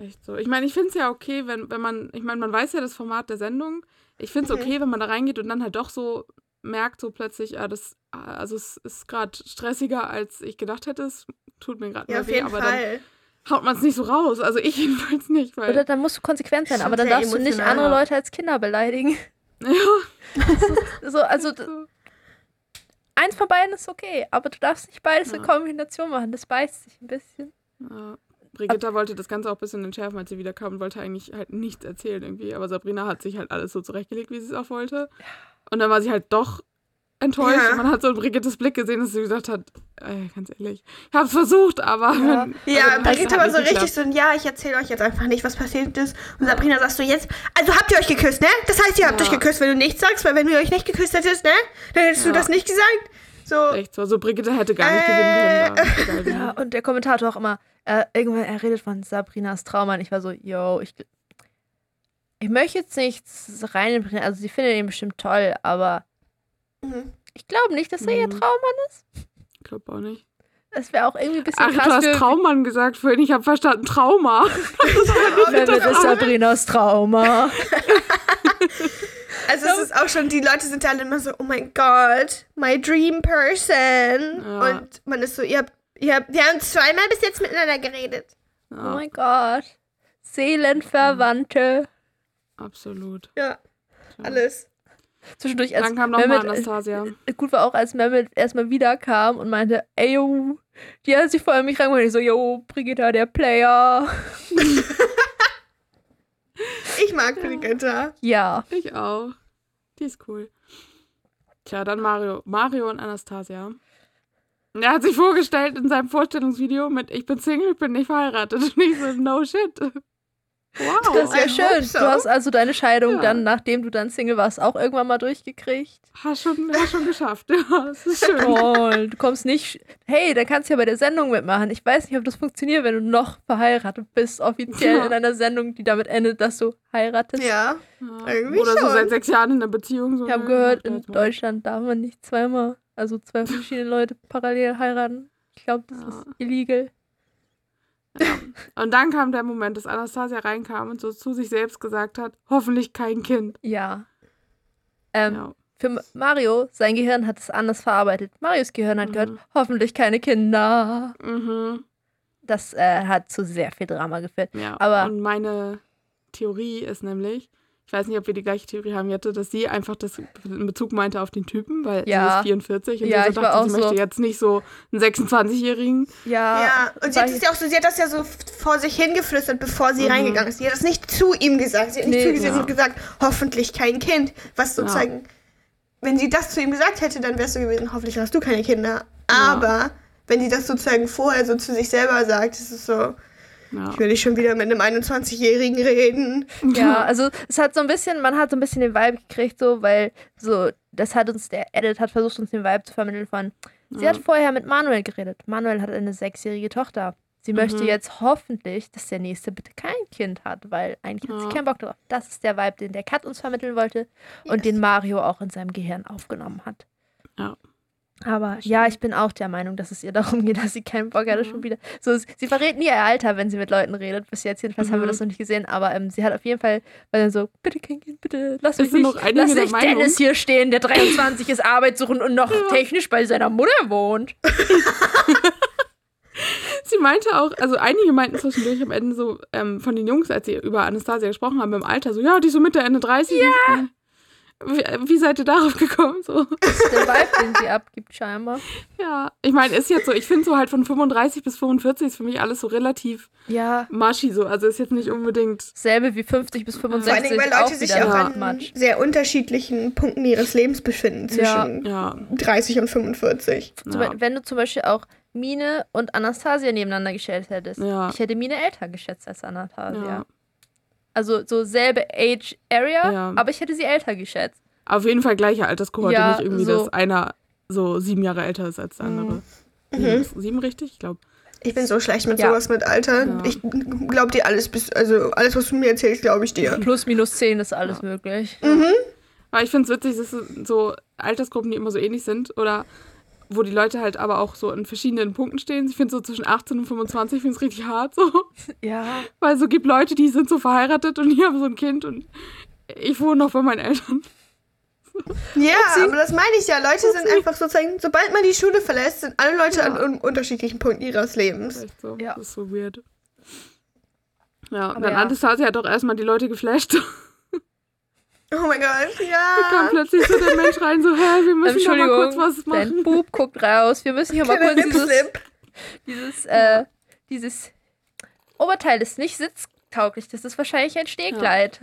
Echt so. Ich meine, ich finde es ja okay, wenn, wenn man, ich meine, man weiß ja das Format der Sendung. Ich finde es Mhm. okay, wenn man da reingeht und dann halt doch so merkt, so plötzlich, ja, das, also es ist gerade stressiger, als ich gedacht hätte. Es tut mir gerade Ja, mal auf weh, aber Fall. dann haut man es nicht so raus. Also ich jedenfalls nicht, weil. Oder dann musst du konsequent sein, aber dann darfst du nicht andere Leute als Kinder beleidigen. ja, So, also eins von beiden ist okay, aber du darfst nicht beides in Ja. Kombination machen. Das beißt sich ein bisschen. ja. Brigitta wollte das Ganze auch ein bisschen entschärfen, als sie wiederkam und wollte eigentlich halt nichts erzählen irgendwie. Aber Sabrina hat sich halt alles so zurechtgelegt, wie sie es auch wollte. Und dann war sie halt doch enttäuscht. Ja. Und man hat so in Brigittes Blick gesehen, dass sie gesagt hat, ey, ganz ehrlich, ich hab's versucht, aber Ja. wenn, Ja, also, Brigitte war so richtig geklappt. so, ja, ich erzähle euch jetzt einfach nicht, was passiert ist. Und Sabrina sagst du jetzt, also habt ihr euch geküsst, ne? Das heißt, ihr habt Ja. euch geküsst, wenn du nichts sagst, weil wenn du euch nicht geküsst hättest, ne? Dann hättest du das nicht gesagt. So, Echt so, so Brigitte hätte gar nicht Äh. gewinnen können. Wie. Ja, und der Kommentator auch immer, äh, irgendwann, er redet von Sabrinas Trauma und ich war so, yo, ich, ich möchte jetzt nichts reinbringen, also sie findet ihn bestimmt toll, aber Mhm. ich glaube nicht, dass er ihr Mhm. Traummann ist. Ich glaube auch nicht. Es wäre auch irgendwie ein bisschen Ach, du krass hast für Traummann gesagt vorhin, ich habe verstanden Trauma. Mehmet ist Sabrinas Trauma. Also es ist auch schon, die Leute sind da alle immer so, oh mein Gott, my dream person. Ja. Und man ist so, ihr habt, ihr habt, wir haben zweimal bis jetzt miteinander geredet. Oh Ja. mein Gott. Seelenverwandte. Absolut. Ja, Tja. alles. Zwischendurch, als Dann kam nochmal Mehmet, Anastasia. äh, gut war auch, als Mehmet erstmal wiederkam und meinte, ey, yo, die hat sich vorher mich reingemacht. Ich so, yo, Brigitta, der Player. Ich mag Brigitta. Ja. Ich auch. Die ist cool. Tja, dann Mario. Mario und Anastasia. Er hat sich vorgestellt in seinem Vorstellungsvideo mit Ich bin Single, ich bin nicht verheiratet. Und ich so, no shit. Wow. Das ist ja schön. so. Du hast also deine Scheidung Ja. dann, nachdem du dann Single warst, auch irgendwann mal durchgekriegt. Hast schon, hast schon geschafft. Ja, das ist schön. Toll. Du kommst nicht. Hey, dann kannst du ja bei der Sendung mitmachen. Ich weiß nicht, ob das funktioniert, wenn du noch verheiratet bist, offiziell Ja. in einer Sendung, die damit endet, dass du heiratest. Ja. Ja. Irgendwie Oder so schon. seit sechs Jahren in einer Beziehung. So, Ich habe ja, gehört, in. Deutschland darf man nicht zweimal, also zwei verschiedene Leute parallel heiraten. Ich glaube, das Ja. ist illegal. Und dann kam der Moment, dass Anastasia reinkam und so zu sich selbst gesagt hat, hoffentlich kein Kind. Ja. Ähm, ja. Für Mario, sein Gehirn hat es anders verarbeitet. Marios Gehirn hat Mhm. gehört, hoffentlich keine Kinder. Mhm. Das äh, hat zu sehr viel Drama geführt. ja. Aber- und meine Theorie ist nämlich, ich weiß nicht, ob wir die gleiche Theorie haben, Jette, dass sie einfach das in Bezug meinte auf den Typen, weil Ja. sie ist 44 und Ja, sie ich so dachte, sie so. möchte jetzt nicht so einen 26-Jährigen. Ja, Ja, und sie hat es ja auch so, sie hat das ja so vor sich hingeflüstert, bevor sie Mhm. reingegangen ist. Sie hat das nicht zu ihm gesagt. Sie hat nicht Nee, zu ihm gesagt, ja. gesagt, hoffentlich kein Kind. Was sozusagen, wenn sie das zu ihm gesagt hätte, dann wärst du gewesen, hoffentlich hast du keine Kinder. Aber wenn sie das sozusagen vorher so zu sich selber sagt, ist es so, Ja. ich will nicht schon wieder mit einem 21-Jährigen reden. Ja, also es hat so ein bisschen, man hat so ein bisschen den Vibe gekriegt, so, weil so, das hat uns, der Edit hat versucht, uns den Vibe zu vermitteln von, sie Ja. hat vorher mit Manuel geredet. Manuel hat eine sechsjährige Tochter. Sie möchte Mhm. jetzt hoffentlich, dass der Nächste bitte kein Kind hat, weil eigentlich hat sie Ja. keinen Bock drauf. Das ist der Vibe, den der Kat uns vermitteln wollte und Yes. den Mario auch in seinem Gehirn aufgenommen hat. Ja. Aber ja, ich bin auch der Meinung, dass es ihr darum geht, dass sie keinen Bock hatte Mhm. schon wieder. So, sie verrät nie ihr Alter, wenn sie mit Leuten redet. Bis jetzt jedenfalls haben wir Mhm. das noch nicht gesehen. Aber ähm, sie hat auf jeden Fall, weil dann so, bitte kein Kind, bitte lass mich nicht, lass nicht Dennis hier stehen, der 23 ist, Arbeit suchen und noch technisch bei seiner Mutter wohnt. Sie meinte auch, also einige meinten zwischendurch am Ende so ähm, von den Jungs, als sie über Anastasia gesprochen haben im Alter, so, ja, die ist so Mitte, Ende 30. Ja. Wie, wie seid ihr darauf gekommen? So, Das ist der Vibe, den sie abgibt, scheinbar. ja. Ich meine, ist jetzt so, ich finde so halt von 35 bis 45 ist für mich alles so relativ Ja, maschi so. Also ist jetzt nicht unbedingt. selbe wie 50 bis Vor allem, 65. weil Leute auch sich auch an Matsch. sehr unterschiedlichen Punkten ihres Lebens befinden, zwischen Ja. 30 und 45. Zum ja. Wenn du zum Beispiel auch Mine und Anastasia nebeneinander gestellt hättest. Ja. Ich hätte Mine älter geschätzt als Anastasia. ja. Also so selbe Age Area, Ja. aber ich hätte sie älter geschätzt. Auf jeden Fall gleiche Alterskohorte, Ja, nicht irgendwie, so. dass einer so sieben Jahre älter ist als der andere. Sieben, ist sieben richtig? Ich glaube. Ich bin so schlecht mit Ja. sowas mit Alter. Ja. Ich glaub dir alles, bis, also alles, was du mir erzählst, glaube ich dir. Plus minus 10 ist alles möglich. Aber ich finde es witzig, dass es so Altersgruppen, die immer so ähnlich sind oder wo die Leute halt aber auch so in verschiedenen Punkten stehen. Ich finde so zwischen 18 und 25 finde es richtig hart so. Ja. Weil so gibt Leute, die sind so verheiratet und die haben so ein Kind und ich wohne noch bei meinen Eltern. Ja, aber das meine ich ja. Leute sind einfach sozusagen, sobald man die Schule verlässt, sind alle Leute Ja. an un unterschiedlichen Punkten ihres Lebens. Echt so. Ja. Das ist so weird. Ja, und Aber dann ja. Hat doch erstmal die Leute geflasht. Da Oh mein Gott, kam ja. plötzlich so der Mensch rein, so, hä, wir müssen doch mal kurz was dein machen. Bub guckt raus. Wir müssen hier mal kurz dieses, dieses, äh, dieses Oberteil ist nicht sitztauglich. Das ist wahrscheinlich ein Stehkleid.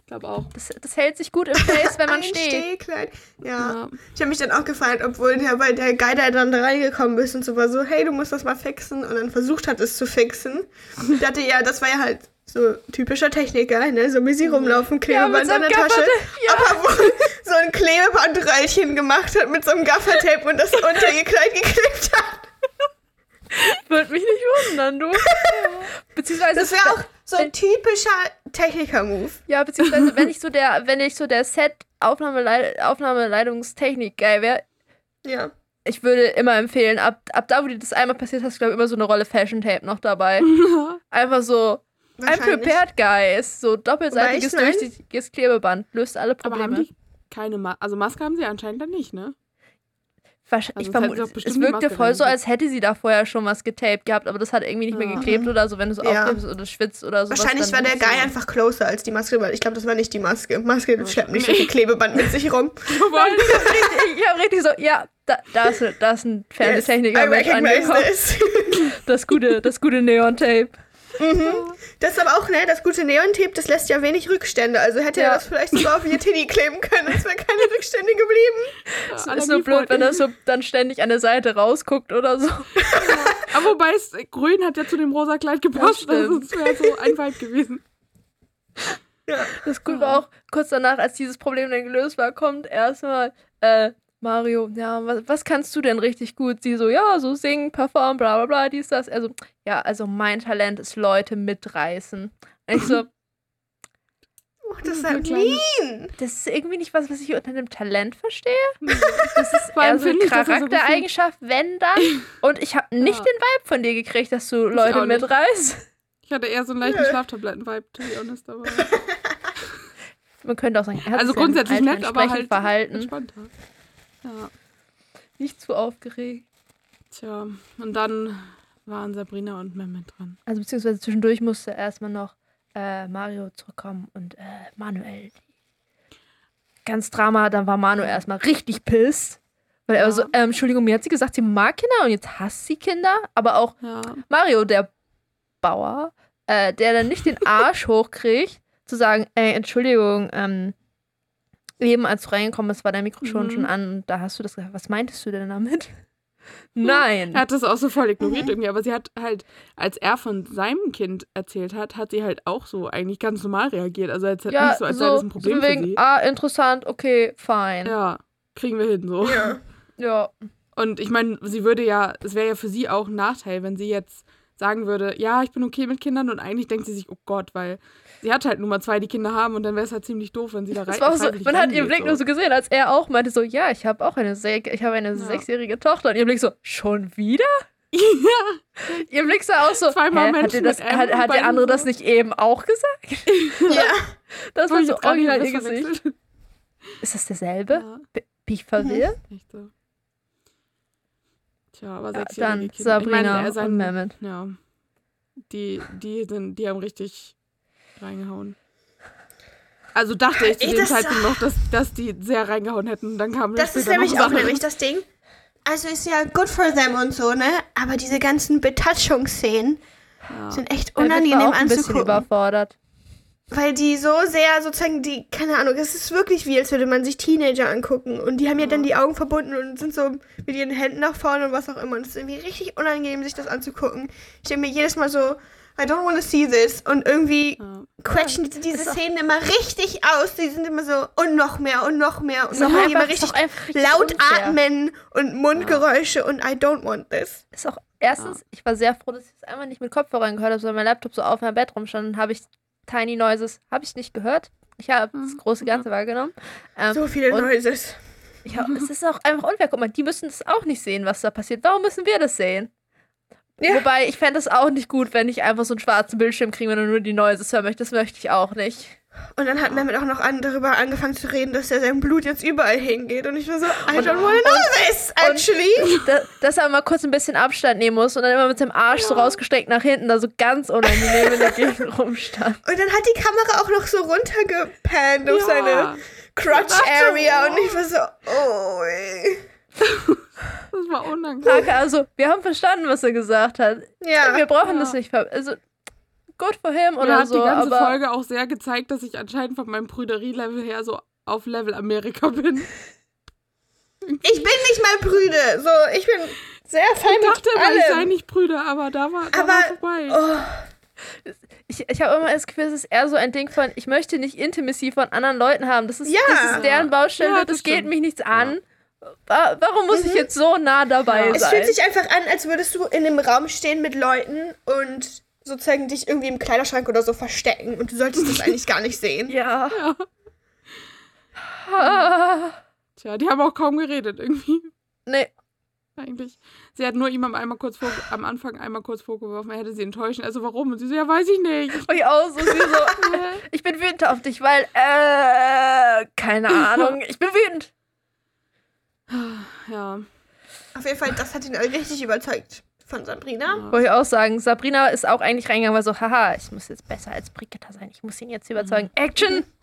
Ich glaube auch. Das, das hält sich gut im Face, wenn man Ein steht. Stehkleid. Ja. Ja. Ich habe mich dann auch gefragt, obwohl der, weil der Guider dann da reingekommen ist und so war so, hey, du musst das mal fixen und dann versucht hat, es zu fixen. Ich dachte, ja, das war ja halt so typischer Techniker, ne? So wie sie rumlaufen, Klebeband in einem der Tasche. Ja. Aber wohl so ein Klebebandröllchen gemacht hat mit so einem Gaffertape und das unter ihr Kleid geklebt hat. Würde mich nicht wundern, du. Beziehungsweise. Das wäre auch so ein typischer Techniker-Move. Ja, beziehungsweise, wenn ich so der, wenn ich so der Set-Aufnahmelei- Aufnahmeleitungstechnik-Guy wäre, Ja. ich würde immer empfehlen, ab, ab da, wo dir das einmal passiert hast, glaube ich, immer so eine Rolle Fashion Tape noch dabei. Einfach so, ein Wahrscheinlich. Prepared Guys, so doppelseitiges, ich durchsichtiges Klebeband, löst alle Aber haben Probleme. die keine Ma Also Maske haben sie anscheinend dann nicht, ne? Wahrscheinlich, Also auch es wirkte voll so, als hätte sie da vorher schon was getaped gehabt, aber das hat irgendwie nicht mehr Ja. geklebt oder so, wenn du es Ja. aufklebst oder schwitzt oder so. Wahrscheinlich war der Guy einfach closer als die Maske, weil ich glaube, das war nicht die Maske. Maske schleppt nicht so viel Klebeband mit sich rum. Nein, ich hab richtig, ich hab richtig so, ja, da, da, ist, da ist ein Fernsehtechniker Yes, angekommen. this. Das gute, das gute Neon-Tape. Das ist aber auch, ne, das gute Neon-Tape, das lässt ja wenig Rückstände. Also hätte Ja. er das vielleicht sogar auf ihr Titty kleben können, es wäre keine Rückstände geblieben. Es ist nur blöd, wenn er so dann ständig an der Seite rausguckt oder so. Aber wobei es grün hat ja zu dem rosa Kleid gepasst, Das also es wäre so ein Vibe gewesen. Das Cool war auch, kurz danach, als dieses Problem dann gelöst war, kommt erstmal äh, Mario, ja, was, was kannst du denn richtig gut? Sie so, ja, so singen, performen, bla bla bla, dies, das. Also, ja, also mein Talent ist Leute mitreißen. Und ich so, Oh, das ist halt kleines- mean. das ist irgendwie nicht was, was ich unter einem Talent verstehe. Das ist eher so eine er so Charaktereigenschaft, wenn dann. Und ich habe nicht Ja. den Vibe von dir gekriegt, dass du Leute mitreißt. Ich hatte eher so einen leichten. Schlaftabletten-Vibe, to be honest, aber. Man könnte auch sagen, er hat Also grundsätzlich Alter nett, aber entsprechend halt verhalten. entspannter. Ja, Nicht zu aufgeregt. tja. Und dann waren Sabrina und Mehmet dran. Also beziehungsweise zwischendurch musste erstmal noch äh, Mario zurückkommen und äh, Manuel. Ganz Drama, dann war Manuel erstmal richtig pisst. Weil er Ja. so, ähm, Entschuldigung, mir hat sie gesagt, sie mag Kinder und jetzt hasst sie Kinder. Aber auch Ja. Mario, der Bauer, äh, der dann nicht den Arsch hochkriegt, zu sagen, ey, Entschuldigung, ähm, eben als du reingekommen bist, war dein Mikro schon, Mhm. schon an und da hast du das gesagt. Was meintest du denn damit? Nein. Er hat das auch so voll ignoriert Mhm. irgendwie, aber sie hat halt, als er von seinem Kind erzählt hat, hat sie halt auch so eigentlich ganz normal reagiert. Also als ja, nicht so, als sei das ein Problem so wegen, für sie. ah, interessant, okay, fine. Ja, kriegen wir hin so. Ja. ja. Und ich meine, sie würde ja, es wäre ja für sie auch ein Nachteil, wenn sie jetzt sagen würde, ja, ich bin okay mit Kindern und eigentlich denkt sie sich, oh Gott, weil sie hat halt Nummer zwei, die Kinder haben und dann wäre es halt ziemlich doof, wenn sie da rein so, man hat ihren Blick nur so gesehen, als er auch meinte so, ja, ich habe auch eine, Se ich habe eine Ja. sechsjährige Tochter. Und ihr Blick so, schon wieder? ja, Ihr Blick sah auch so, Zweimal hä, hat, Menschen das, hat, hat der andere das so. nicht eben auch gesagt? ja. Das hab war so original ihr Gesicht. Ist das derselbe? Ja, Bin ich verwirrt? echt so. Tja, aber Ja, sechsjährige dann Kinder. Ich meine, Sabrina er sein, und Mehmet. Ja. Die, die, sind, die haben richtig reingehauen. Also dachte ich zu Ey, dem das- Zeitpunkt noch, dass, dass die sehr reingehauen hätten. Dann kam Das ist nämlich auch nämlich das Ding. Also ist ja good for them und so, ne? Aber diese ganzen Betatschungsszenen Ja. sind echt unangenehm war auch ein bisschen anzugucken. überfordert. Weil die so sehr sozusagen die, keine Ahnung, es ist wirklich wie, als würde man sich Teenager angucken. Und die haben ja dann die Augen verbunden und sind so mit ihren Händen nach vorne und was auch immer. Und es ist irgendwie richtig unangenehm, sich das anzugucken. Ich denke mir jedes Mal so, I don't want to see this. Und irgendwie Ja. quetschen die, diese Szenen immer richtig aus. Die sind immer so, und noch mehr und noch mehr. Und die immer richtig richtig laut unfair. atmen und Mundgeräusche und I don't want this. Ist auch, erstens, ich war sehr froh, dass ich es einmal nicht mit Kopfhörern gehört habe, sondern mein Laptop so auf meinem Bett rumstand. Habe ich Tiny Noises, habe ich nicht gehört. Ich habe das Mhm. große Ganze wahrgenommen. Ähm, So viele Noises. Ja, es ist auch einfach unfair. Guck mal, die müssen das auch nicht sehen, was da passiert. Warum müssen wir das sehen? Ja. Wobei, ich fände es auch nicht gut, wenn ich einfach so einen schwarzen Bildschirm kriege, wenn du nur die Noises hören möchtest. Das möchte ich auch nicht. Und dann hat Mehmet auch noch an, darüber angefangen zu reden, dass er sein Blut jetzt überall hingeht. Und ich war so, I Und- don't wanna know this, actually. Da, dass er mal kurz ein bisschen Abstand nehmen muss und dann immer mit dem Arsch so rausgestreckt nach hinten, da so ganz unangenehm in der Gegend rumstand. Und dann hat die Kamera auch noch so runtergepannt auf Ja. seine Crotch dachte, Area. oh. Und ich war so, oh. ey. Das war unangenehm. Parker, also, wir haben verstanden, was er gesagt hat. Ja. Wir brauchen Ja. das nicht. ver- Also, good for him Mir oder hat so, die ganze aber. Folge auch sehr gezeigt, dass ich anscheinend von meinem Prüderie-Level her so auf Level Amerika bin. Ich bin nicht mal prüde. So, ich bin sehr fein Ich dachte mit immer, ich sei nicht Brüder, aber da war, da Aber- war vorbei. Oh, Ich, ich habe immer das Gefühl, es ist eher so ein Ding von, ich möchte nicht Intimacy von anderen Leuten haben. Das ist, Ja. das ist deren Baustelle, Ja, das, das geht mich nichts an. Wa- Warum muss ich jetzt so nah dabei Ja. es sein? fühlt sich einfach an, als würdest du in einem Raum stehen mit Leuten und sozusagen dich irgendwie im Kleiderschrank oder so verstecken. Und du solltest das eigentlich gar nicht sehen. ja. Ja. Ah. Tja, die haben auch kaum geredet irgendwie. Nee, Eigentlich. Sie hat nur ihm am, einmal kurz vor, am Anfang einmal kurz vorgeworfen, er hätte sie enttäuschen. Also warum? Und sie so, ja, weiß ich nicht. ich auch so, sie so, ich bin wütend auf dich, weil, äh, keine Ahnung, ich bin wütend. Ja. Auf jeden Fall, das hat ihn richtig überzeugt von Sabrina. Wollte ich auch sagen, Sabrina ist auch eigentlich reingegangen, weil so, haha, ich muss jetzt besser als Brigitta sein. Ich muss ihn jetzt überzeugen. Action!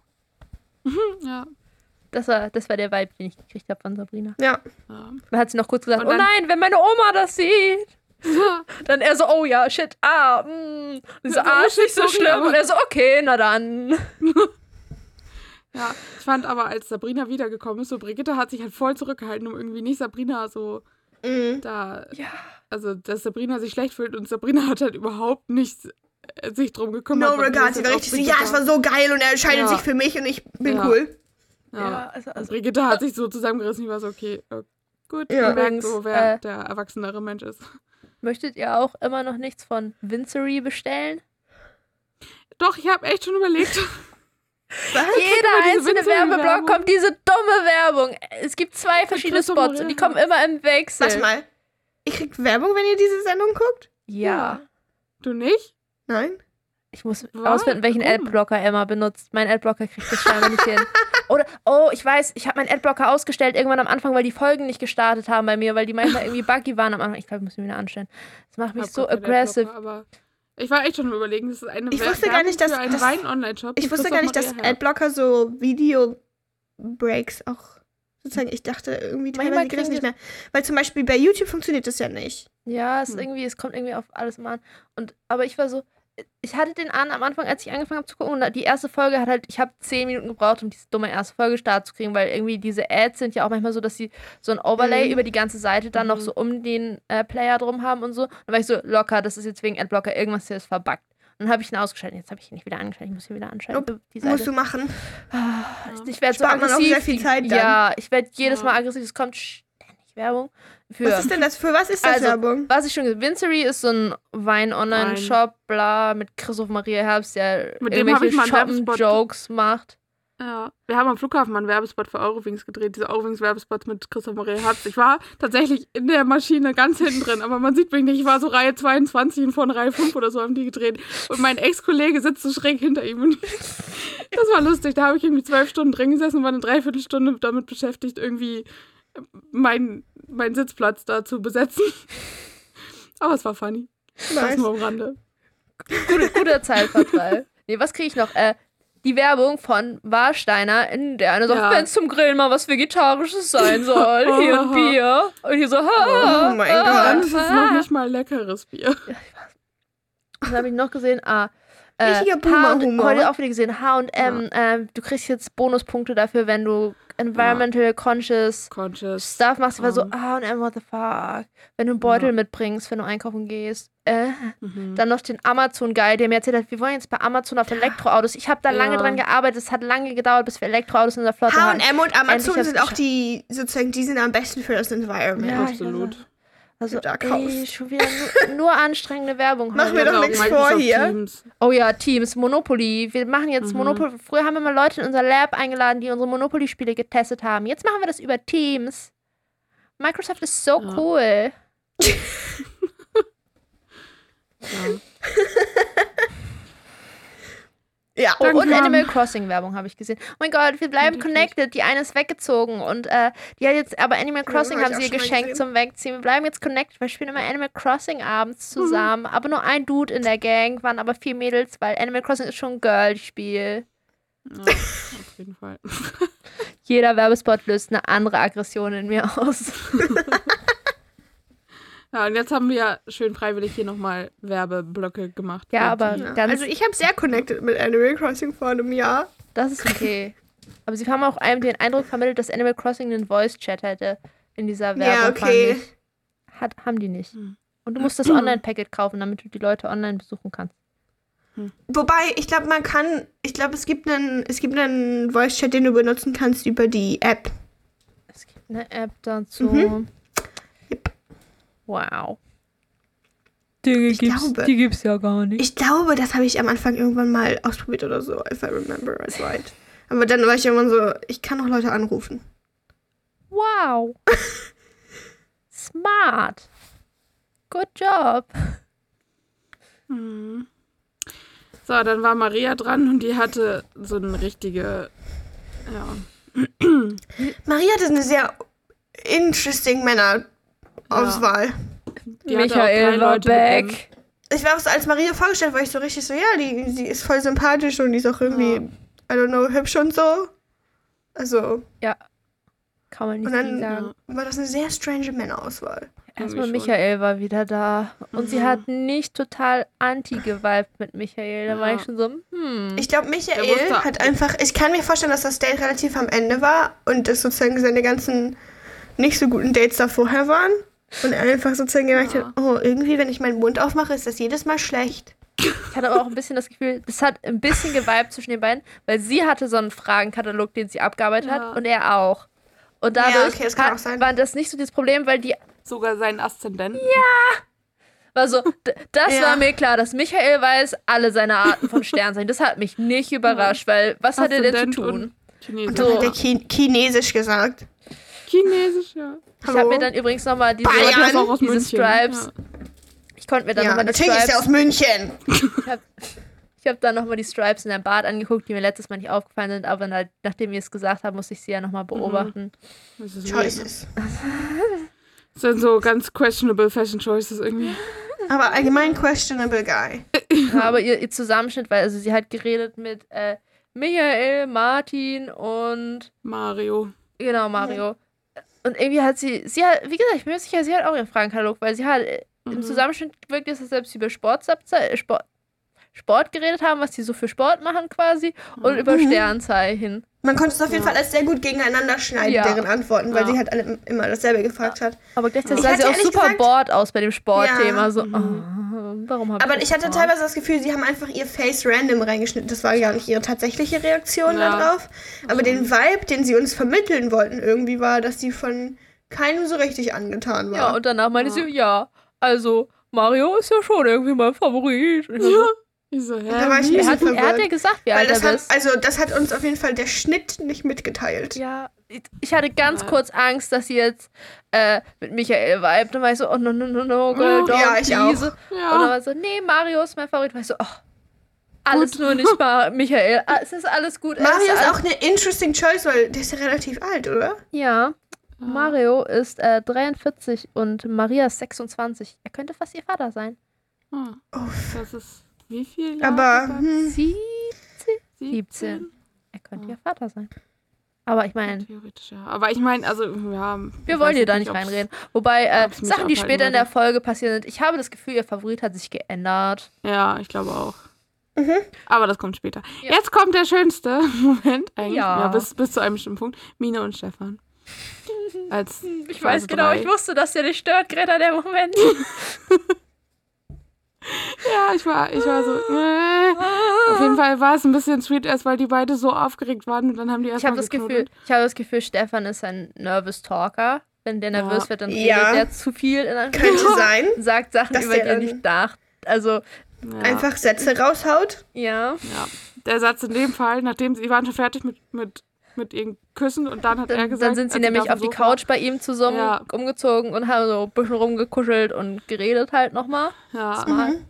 Ja. Das war, das war der Vibe, den ich gekriegt habe von Sabrina. Ja. ja. Dann hat sie noch kurz gesagt, oh dann- nein, wenn meine Oma das sieht. Dann er so, oh ja, shit, ah, mm. Und so, Ja, ah, oh ist nicht shit, so schlimm. Und er so, okay, na dann. Ja, ich fand aber, als Sabrina wiedergekommen ist, so Brigitte hat sich halt voll zurückgehalten, um irgendwie nicht Sabrina so Mhm. da, Ja. Also dass Sabrina sich schlecht fühlt und Sabrina hat halt überhaupt nicht äh, sich drum gekümmert. No regard. Sie war richtig so, ja, es war so geil und er entscheidet Ja. sich für mich und ich bin Ja. cool. Ja. also, Und also, Brigitte hat sich so zusammengerissen, ich war so, okay, äh, gut, Ja. merkt so, wer äh, der erwachsenere Mensch ist. möchtet ihr auch immer noch nichts von Vincery bestellen? Doch, ich habe echt schon überlegt. Was? Jeder einzelne Werbeblock kommt diese dumme Werbung. Es gibt zwei verschiedene Spots und die kommen immer im Wechsel. Warte mal. Ihr kriegt Werbung, wenn ihr diese Sendung guckt? Ja. Du nicht? Nein? Ich muss Was? ausfinden, welchen Warum? Adblocker Emma benutzt. Mein Adblocker kriegt das scheinbar nicht hin. Oder, oh, ich weiß, ich habe meinen Adblocker ausgestellt irgendwann am Anfang, weil die Folgen nicht gestartet haben bei mir, weil die manchmal irgendwie buggy waren am Anfang. Ich glaube, ich muss mich wieder anstellen. Das macht mich so aggressive. Ich war echt schon überlegen, das ist eine Ich wusste gar nicht, dass- für einen dass- Wein-Online-Shop. Ich wusste gar nicht, dass. Adblocker so Video-Breaks auch sozusagen, ich dachte irgendwie Manchmal teilweise das kriegen nicht mehr. Weil zum Beispiel bei YouTube funktioniert das ja nicht. Ja, es, Hm. irgendwie, es kommt irgendwie auf alles immer an. Und, aber ich war so, ich hatte den an am Anfang, als ich angefangen habe zu gucken. Und die erste Folge hat halt, ich habe zehn Minuten gebraucht, um diese dumme erste Folge starten zu kriegen, weil irgendwie diese Ads sind ja auch manchmal so, dass sie so ein Overlay Mhm. über die ganze Seite dann noch Mhm. so um den äh, Player drum haben und so. Dann war ich so, locker, das ist jetzt wegen Adblocker, irgendwas hier ist verbuggt. Und dann habe ich ihn ausgeschaltet. Jetzt habe ich ihn nicht wieder angeschaltet. Ich muss ihn wieder anschalten. Die Musst du machen. Ah, Ich werde so Spart man auch aggressiv. sehr viel Zeit dann. Ja, ich werde jedes. Mal aggressiv. Es kommt ständig Werbung. Für Was ist denn das? Für was ist das Also, Werbung? was ich schon gesagt Vincery ist so ein Wein-Online-Shop, bla, mit Christoph Maria Herbst, der Mit irgendwelche Shoppen-Jokes macht. Ja, wir haben am Flughafen mal einen Werbespot für Eurowings gedreht, diese Eurowings-Werbespots mit Christoph Maria Herbst. Ich war tatsächlich in der Maschine ganz hinten drin, aber man sieht mich nicht. Ich war so Reihe 22 und von Reihe 5 oder so haben die gedreht. Und mein Ex-Kollege sitzt so schräg hinter ihm. Und das war lustig. Da habe ich irgendwie zwölf Stunden drin gesessen und war eine Dreiviertelstunde damit beschäftigt, irgendwie meinen meinen Sitzplatz da zu besetzen. Aber es war funny. Das nur am Rande. Gute, guter Zeitvertreib. nee, was kriege ich noch? Äh, die Werbung von Warsteiner, in der eine sagt, Ja. wenn es zum Grillen mal was Vegetarisches sein soll, hier ein Bier. Und hier so, ha, Oh mein ah, Gott. Dann ist ah. noch nicht mal leckeres Bier. Was habe ich noch gesehen? Ah, äh, H&M Boomer-Humor. heute auch wieder gesehen. H&M, äh, du kriegst jetzt Bonuspunkte dafür, wenn du environmental conscious Conscious. Stuff machst. War so, Ähm. H&M, what the fuck? Wenn du einen Beutel Ja. mitbringst, wenn du einkaufen gehst. Äh, Mhm. dann noch den Amazon-Guy, der mir erzählt hat, wir wollen jetzt bei Amazon auf Elektroautos. Ich habe da lange Ja. dran gearbeitet. Es hat lange gedauert, bis wir Elektroautos in der Flotte hatten. H&M und Amazon Endlich sind auch die, sozusagen, die sind am besten für das Environment. Ja, Absolut. Also, Da ey, schon wieder nur, nur anstrengende Werbung. Mach heute. mir doch Microsoft vor hier. Teams. Oh ja, Teams, Monopoly. Wir machen jetzt Mhm. Monopoly. Früher haben wir mal Leute in unser Lab eingeladen, die unsere Monopoly-Spiele getestet haben. Jetzt machen wir das über Teams. Microsoft ist so Ja. cool. Ja. Ja. Danke, und. Animal Crossing Werbung habe ich gesehen. Oh mein Gott, wir bleiben connected. Die eine ist weggezogen und äh, die hat jetzt, aber Animal Crossing hab haben sie ihr geschenkt zum Wegziehen. Wir bleiben jetzt connected. Wir spielen immer Animal Crossing abends Mhm. zusammen. Aber nur ein Dude in der Gang, waren aber vier Mädels, weil Animal Crossing ist schon ein Girl-Spiel. ja, auf jeden Fall. Jeder Werbespot löst eine andere Aggression in mir aus. Ja, und jetzt haben wir ja schön freiwillig hier nochmal Werbeblöcke gemacht. Ja, aber- Ja. Ganz- Also ich habe sehr connected mit Animal Crossing vor einem Jahr. Das ist okay. Aber sie haben auch einem den Eindruck vermittelt, dass Animal Crossing einen Voice-Chat hätte in dieser Werbung. Ja, okay. Hat, haben die nicht. Hm. Und du musst das Online-Packet kaufen, damit du die Leute online besuchen kannst. Wobei, ich glaube, man kann, ich glaube, es gibt einen, es gibt einen Voice-Chat, den du benutzen kannst über die App. Es gibt eine App dazu. Mhm. Wow. Die Ich gibt's- glaube- die gibt's ja gar nicht. Ich glaube, das habe ich am Anfang irgendwann mal ausprobiert oder so, if I remember it right. Aber dann war ich irgendwann so, ich kann auch Leute anrufen. Wow. Smart. Good job. Mhm. So, dann war Maria dran und die hatte so eine richtige. Ja. Maria hatte eine sehr interesting Männer Auswahl. Die Michael war back. Ich war auch so, als Maria vorgestellt, war ich so richtig so, ja, die, die ist voll sympathisch und die ist auch irgendwie, Ja. I don't know, hübsch und so. Also, Kann man nicht und dann sagen. war das eine sehr strange Männerauswahl. Erstmal. Michael war wieder da. Und sie Mhm. hat nicht total anti-geweibt mit Michael. Da war Ja. ich schon so, hm. Ich glaube, Michael hat einfach, ich kann mir vorstellen, dass das Date relativ am Ende war und dass sozusagen seine ganzen nicht so guten Dates da vorher waren. Und einfach sozusagen gemerkt Ja. hat, oh, irgendwie, wenn ich meinen Mund aufmache, ist das jedes Mal schlecht. Ich hatte aber auch ein bisschen das Gefühl, das hat ein bisschen geweibt zwischen den beiden, weil sie hatte so einen Fragenkatalog, den sie abgearbeitet Ja. hat und er auch. Und dadurch okay, das kann hat, auch sein. war das nicht so das Problem, weil die Sogar seinen Aszendenten. war so, d- das Ja. war mir klar, dass Michael weiß alle seine Arten von Sternzeichen. Das hat mich nicht überrascht, weil was hat er denn zu Aszendent tun? und Chinesisch. Und dann So. hat er Chi Chinesisch gesagt. Chinesisch, ja. Ich habe mir dann übrigens nochmal diese, Bayern. Diese München. Stripes, ich konnte mir dann Ja, nochmal die natürlich ist er Stripes, aus München. ich habe ich hab dann nochmal die Stripes in der Bart angeguckt, die mir letztes Mal nicht aufgefallen sind, aber na- nachdem wir es gesagt haben, musste ich sie ja nochmal beobachten. Das ist weird. Choices. Das sind so ganz questionable Fashion Choices irgendwie. Aber allgemein questionable guy. Ja, aber ihr, ihr Zusammenschnitt, weil also sie hat geredet mit äh, Michael, Martin und Mario. genau Mario. Und irgendwie hat sie, sie hat, wie gesagt, ich bin mir sicher, sie hat auch ihren Fragenkatalog, weil sie hat äh, im Mhm. Zusammenschnitt wirkt es, als ob sie über Sport, Sport, Sport geredet haben, was die so für Sport machen quasi und über Mhm. Sternzeichen. Man konnte es auf jeden Ja. Fall als sehr gut gegeneinander schneiden, Ja. deren Antworten, weil Ja. sie halt alle immer dasselbe gefragt hat. Aber gleichzeitig Ich sah hatte sie auch super gesagt- bored aus bei dem Sportthema. Ja. So, Mhm. oh, warum habe Aber das ich hatte gemacht? teilweise das Gefühl, sie haben einfach ihr Face random reingeschnitten. Das war ja nicht ihre tatsächliche Reaktion Ja. darauf. Aber den Vibe, den sie uns vermitteln wollten, irgendwie war, dass sie von keinem so richtig angetan war. Ja, und danach meinte Ja. sie, ja, also Mario ist ja schon irgendwie mein Favorit. Ich Ja. so, Ich so, hä? Da war ich? Er ein hat, er hat ja gesagt, wie Weil alt er das hat, bist. also das hat uns auf jeden Fall der Schnitt nicht mitgeteilt. Ja, ich- hatte ganz Ja. kurz Angst, dass sie jetzt äh, mit Michael vibet. Dann war ich so, oh no, no, no, no, girl, Ja, don't ich auch. please. Und dann Ja. war ich so, nee, Mario ist mein Favorit. War ich so, oh, alles nur nicht mal Michael. Ah, Es ist alles gut. Mario ist auch eine interesting choice, weil der ist ja relativ alt, oder? Ja, Mario ist äh, 43 und Maria ist 26. Er könnte fast ihr Vater sein. Ah, Uff. das ist wie viel? Jahre Aber hm, 17. 17? 17. Er könnte Ja. ihr Vater sein. Aber ich meine, Theoretisch, ja. Aber ich meine, also, ja. wir ich wollen weiß hier da nicht reinreden. Wobei, äh, Sachen, die später in der würde. Folge passieren sind, ich habe das Gefühl, ihr Favorit hat sich geändert. Ja, ich glaube auch. Mhm. Aber das kommt später. Ja. Jetzt kommt der schönste Moment eigentlich. Ja. Ja, bis, bis zu einem bestimmten Punkt. Mine und Stefan. Als Ich weiß genau, drei. ich wusste, dass dir nicht stört, Greta, der Moment. Ja, ich war, ich war so. Äh. Auf jeden Fall war es ein bisschen sweet erst, weil die beide so aufgeregt waren und dann haben die Ich erstmal habe das Gefühl, ich habe das Gefühl, Stefan ist ein nervous Talker. Wenn der nervös Ja. wird, dann Ja. redet der zu viel in einem könnte sein. sagt Sachen, Dass über die er nicht nach. Also, Ja. Einfach Sätze raushaut. ja. Ja. Der Satz in dem Fall, nachdem sie waren schon fertig mit, mit, mit ihren Küssen und dann hat er Dann, gesagt. dann sind sie nämlich auf die Couch bei ihm zusammen Ja. umgezogen und haben so ein bisschen rumgekuschelt und geredet halt nochmal. Ja. Mal.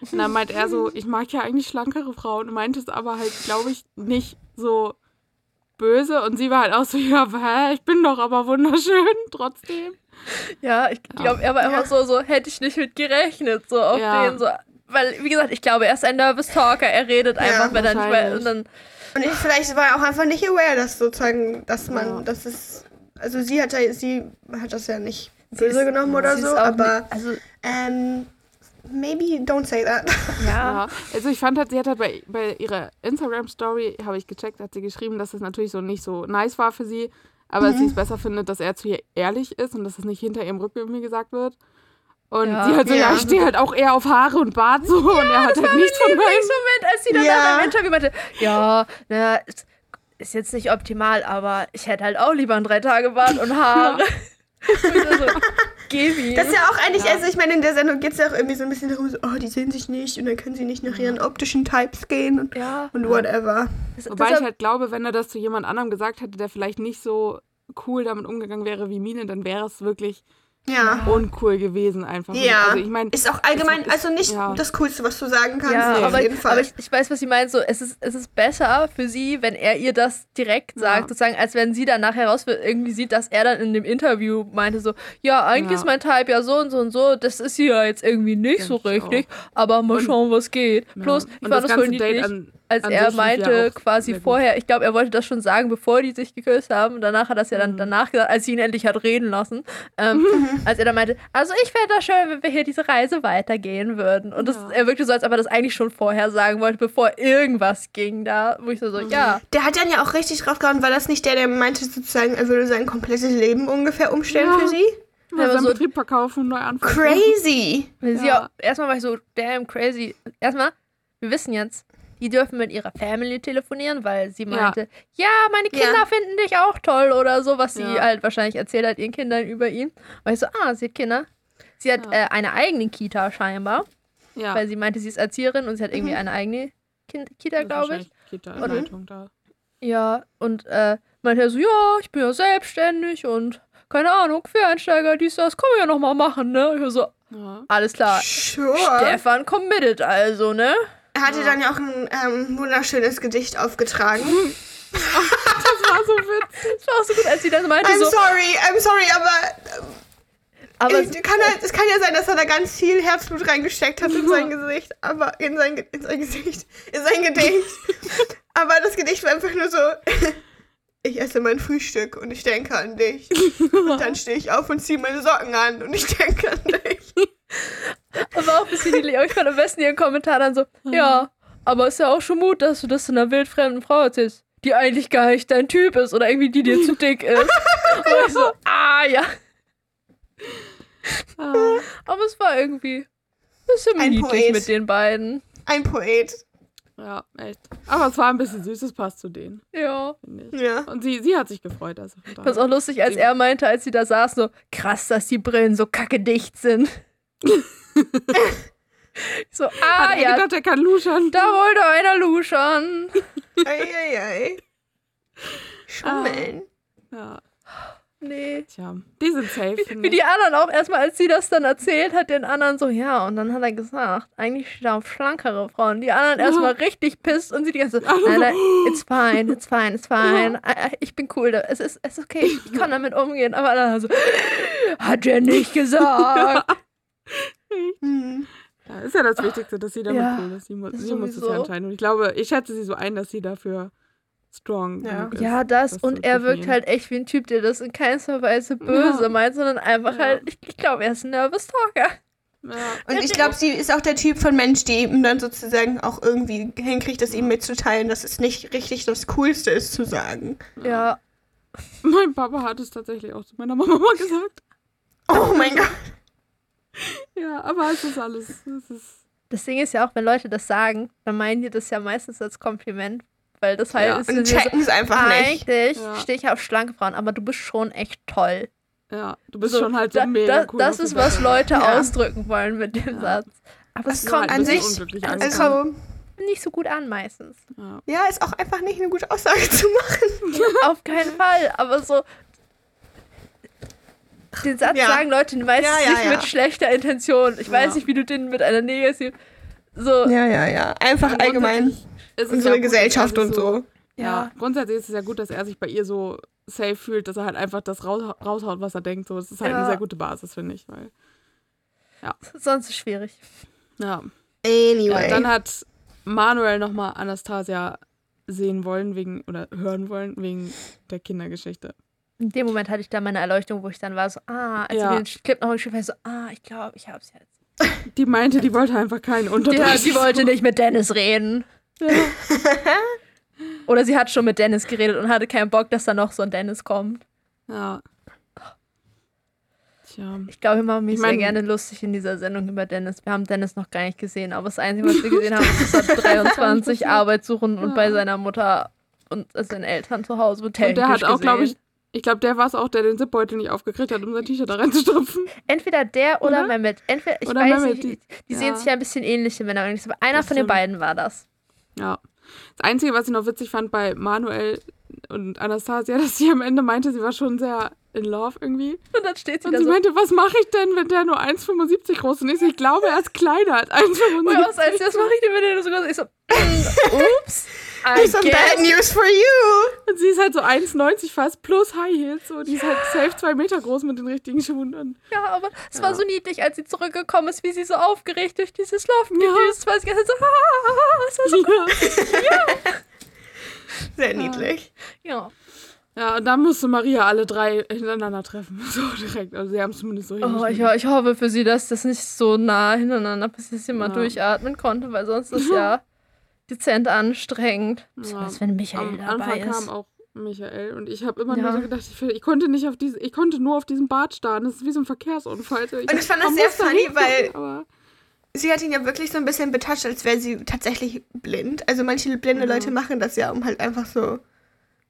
Und dann meint er so, ich mag ja eigentlich schlankere Frauen und meint es aber halt, glaube ich, nicht so böse. Und sie war halt auch so, ja, hä, ich bin doch aber wunderschön trotzdem. Ja, ich glaube, er war Ja. immer so, so, hätte ich nicht mit gerechnet, so auf Ja. den, so. Weil, wie gesagt, ich glaube, er ist ein Nervous Talker, er redet einfach, wenn er nicht mehr. Und dann, Und ich, vielleicht war er auch einfach nicht aware, dass sozusagen, dass man, Ja. dass es, also sie hat ja, sie hat das ja nicht böse ist- genommen oder so, aber nicht- also, ähm, maybe don't say that. ja. Ja. Also ich fand halt, sie hat halt bei, bei ihrer Instagram-Story, habe ich gecheckt, hat sie geschrieben, dass es natürlich so nicht so nice war für sie, aber dass sie es besser findet, dass er zu ihr ehrlich ist und dass es nicht hinter ihrem Rücken irgendwie gesagt wird. Und Ja. sie halt so, ja, Ja. ich stehe halt auch eher auf Haare und Bart so und er hat halt nichts von meinem. Lieblingsmoment, als sie dann Ja. nach einem Interview meinte, ja, na, ist, jetzt nicht optimal, aber ich hätte halt auch lieber ein drei Tage Bart und Haare. So, gib ihm. Das ist ja auch eigentlich, Ja. also ich meine, in der Sendung geht es ja auch irgendwie so ein bisschen darum, so, oh, die sehen sich nicht und dann können sie nicht nach ihren optischen Types gehen und, ja. und whatever. Das, Wobei deshalb- ich halt glaube, wenn er das zu jemand anderem gesagt hätte, der vielleicht nicht so cool damit umgegangen wäre wie Mine, dann wäre es wirklich Ja. uncool gewesen einfach. Ja. Also ich meine, Ist auch allgemein, ist- also nicht ja. das Coolste, was du sagen kannst. Ja, nee, aber, auf jeden Fall. aber ich, ich weiß, was sie meint. So, es ist, es ist besser für sie, wenn er ihr das direkt sagt, Ja. sozusagen, als wenn sie dann nachher raus irgendwie sieht, dass er dann in dem Interview meinte so, ja, eigentlich Ja. ist mein Type ja so und so und so, das ist sie ja jetzt irgendwie nicht so Denk ich richtig, aber mal Und- schauen, was geht. ja. Plus, Und ich fand das voll niedlich, an, als an er meinte quasi vorher, ich glaube, er wollte das schon sagen, bevor die sich geküsst haben. Und danach hat er es ja dann Mhm. danach gesagt, als sie ihn endlich hat reden lassen. Ähm, als er dann meinte, also ich fände das schön, wenn wir hier diese Reise weitergehen würden. Und das, Ja. er wirkte so, als ob er das eigentlich schon vorher sagen wollte, bevor irgendwas ging da. Wo ich so, so Mhm. ja. Der hat dann ja auch richtig draufgehauen, war das nicht der, der meinte sozusagen, er würde sein komplettes Leben ungefähr umstellen Ja. für sie? Ja, seinen so- Betrieb verkaufen und neu anfangen. Crazy! Ja. auch, erstmal war ich so, damn crazy. Erstmal, wir wissen jetzt, die dürfen mit ihrer Family telefonieren, weil sie Ja. meinte, ja, meine Ja. Kinder finden dich auch toll oder so, was sie Ja. halt wahrscheinlich erzählt hat ihren Kindern über ihn. Weil ich so, ah, sie hat Kinder. Sie hat Ja. äh, eine eigene Kita scheinbar, Ja. weil sie meinte, sie ist Erzieherin und sie hat irgendwie eine eigene kind Kita, glaube ich. Kita-Leitung da. Ja, und äh, meinte er so, ja, ich bin ja selbstständig und keine Ahnung, Quereinsteiger, dies, das, können wir ja nochmal machen, ne? Ich so, Ja. alles klar. Sure. Stefan committed also, ne? Er hatte dann ja auch ein ähm, wunderschönes Gedicht aufgetragen. Das war so witzig. Das war auch so gut, als sie das meinte, I'm so, sorry, I'm sorry, aber aber ich, kann halt, es kann ja sein, dass er da ganz viel Herzblut reingesteckt hat in sein Gesicht, aber in sein, in sein Gesicht, in sein Gedicht. aber das Gedicht war einfach nur so, ich esse mein Frühstück und ich denke an dich. Und dann stehe ich auf und ziehe meine Socken an und ich denke an dich. War auch ein bisschen niedlich. Aber ich fand am besten ihren Kommentar dann so, ja, aber ist ja auch schon Mut, dass du das einer wildfremden Frau erzählst, die eigentlich gar nicht dein Typ ist oder irgendwie die dir zu dick ist. Und ich so, ah, ja. Ah. Aber es war irgendwie ein bisschen Ein niedlich Poet. mit den beiden. Ein Poet. Ja, echt. Aber es war ein bisschen süß, es passt zu denen, Ja. Ja. Und sie, sie hat sich gefreut. Also Das ist auch lustig, als er meinte, als sie da saß, so krass, dass die Brillen so kacke dicht sind. So, ah Hat ja, gedacht, er kann luschern. da wollte einer luschern. Eieiei. Schummeln. Ja, Nee. tja. Die sind safe. Wie finde die ich. anderen auch erstmal, als sie das dann erzählt hat, den anderen so, ja, und dann hat er gesagt, eigentlich steht er auf schlankere Frauen. Die anderen erstmal richtig pisst und sie die ganze Zeit, nein, nein, it's fine, it's fine, it's fine. Äh, äh, Ich bin cool, da- es ist, es ist okay, ich kann damit umgehen. Aber dann so, hat er nicht gesagt. Hm. Ja, ist ja das Wichtigste, dass sie damit Ja, cool ist. Sie, mu sie muss es ja entscheiden. Und ich glaube, ich schätze sie so ein, dass sie dafür strong Ja. genug ist. Ja, das, das und er wirkt halt echt wie ein Typ, der das in keinster Weise böse Ja. meint, sondern einfach Ja. halt, ich, ich glaube, er ist ein Nervous Talker. Ja. Und ich glaube, sie ist auch der Typ von Mensch, die ihm dann sozusagen auch irgendwie hinkriegt, das ihm mitzuteilen, dass es nicht richtig das Coolste ist zu sagen. Ja, Mein Papa hat es tatsächlich auch zu meiner Mama mal gesagt. Oh mein Gott. Ja, aber es ist alles. Es ist, das Ding ist ja auch, wenn Leute das sagen, dann meinen die das ja meistens als Kompliment. Weil das halt Ja. ist Und ja so, checken es einfach nicht. eigentlich Ja. stehe ich auf schlanke Frauen, aber du bist schon echt toll. ja, du bist So, schon halt so da, mega da, cool. Das ist, was. Leute Ja. ausdrücken wollen mit dem Ja. Satz. Aber es Das kommt halt an sich- also-. Also, nicht so gut an meistens. ja. ja, ist auch einfach nicht eine gute Aussage zu machen. Auf keinen Fall, aber so. Den Satz Ja. sagen Leute meistens Ja, ja, nicht ja. mit schlechter Intention. Ich weiß Ja. nicht, wie du den mit einer negativ. So, Ja, ja, ja. Einfach Und allgemein unsere ja Gesellschaft er und sich so. Ja. Ja. grundsätzlich ist es ja gut, dass er sich bei ihr so safe fühlt, dass er halt einfach das raus, raushaut, was er denkt. So, es ist halt Ja. eine sehr gute Basis, finde ich. Weil, sonst ist es schwierig. ja. Anyway. Dann hat Manuel nochmal Anastasia sehen wollen, wegen, oder hören wollen, wegen der Kindergeschichte. In dem Moment hatte ich dann meine Erleuchtung, wo ich dann war so, ah, als Ja. ich den Clip noch geschrieben habe, so, ah, ich glaube, ich hab's jetzt. Die meinte, die wollte einfach keinen unter Ja, 30 sie wollte nicht mit Dennis reden. Ja. Oder sie hat schon mit Dennis geredet und hatte keinen Bock, dass da noch so ein Dennis kommt. Ja. Tja. Ich glaube, wir machen mich Ich mein- sehr gerne lustig in dieser Sendung über Dennis. Wir haben Dennis noch gar nicht gesehen, aber das Einzige, was wir gesehen haben, ist, dass er 23 passiert. Arbeit suchen und Ja. bei seiner Mutter und seinen Eltern zu Hause Und der hat auch, glaube ich. Ich glaube, der war es auch, der den Zipbeutel nicht aufgekriegt hat, um sein T-Shirt da reinzustopfen. Entweder der oder, Oder? Mehmet. Entweder, ich Oder weiß Mehmet, nicht, die, die- ja. sehen sich ja ein bisschen ähnlich in Männer. Aber einer Das von den beiden war das. Ja. Das Einzige, was ich noch witzig fand bei Manuel und Anastasia, dass sie am Ende meinte, sie war schon sehr in love irgendwie. Und dann steht sie Und da sie so. meinte, was mache ich denn, wenn der nur 1,75 groß ist? Ich, glaube, er ist kleiner als 1,75. Was als das mache ich denn, wenn der so groß ist? Ich so, mm, ups. I Some bad news for you. Und sie ist halt so 1,90 fast plus High Heels. So, die ist halt safe zwei Meter groß mit den richtigen Schuhen. Und Ja, aber es Ja. war so niedlich, als sie zurückgekommen ist, wie sie so aufgeregt durch dieses Ja. gedüst war. Sie so, ah, es war so ja. Sehr niedlich. Ja. Ja, und dann musste Maria alle drei hintereinander treffen. So direkt. Also sie haben es zumindest so Oh, ich, ich hoffe für sie, dass das nicht so nah hintereinander passiert, dass sie mal Ja. durchatmen konnte, weil sonst ist ja dezent anstrengend. Besonders wenn Michael Am dabei Anfang ist. kam auch Michael und ich habe immer Ja. nur so gedacht, ich, ich konnte nicht auf diese, ich konnte nur auf diesem Bad starren. Das ist wie so ein Verkehrsunfall. Also Und ich fand das sehr funny, weil- Aber, Sie hat ihn ja wirklich so ein bisschen betatscht, als wäre sie tatsächlich blind. Also manche blinde Ja. Leute machen das ja, um halt einfach so,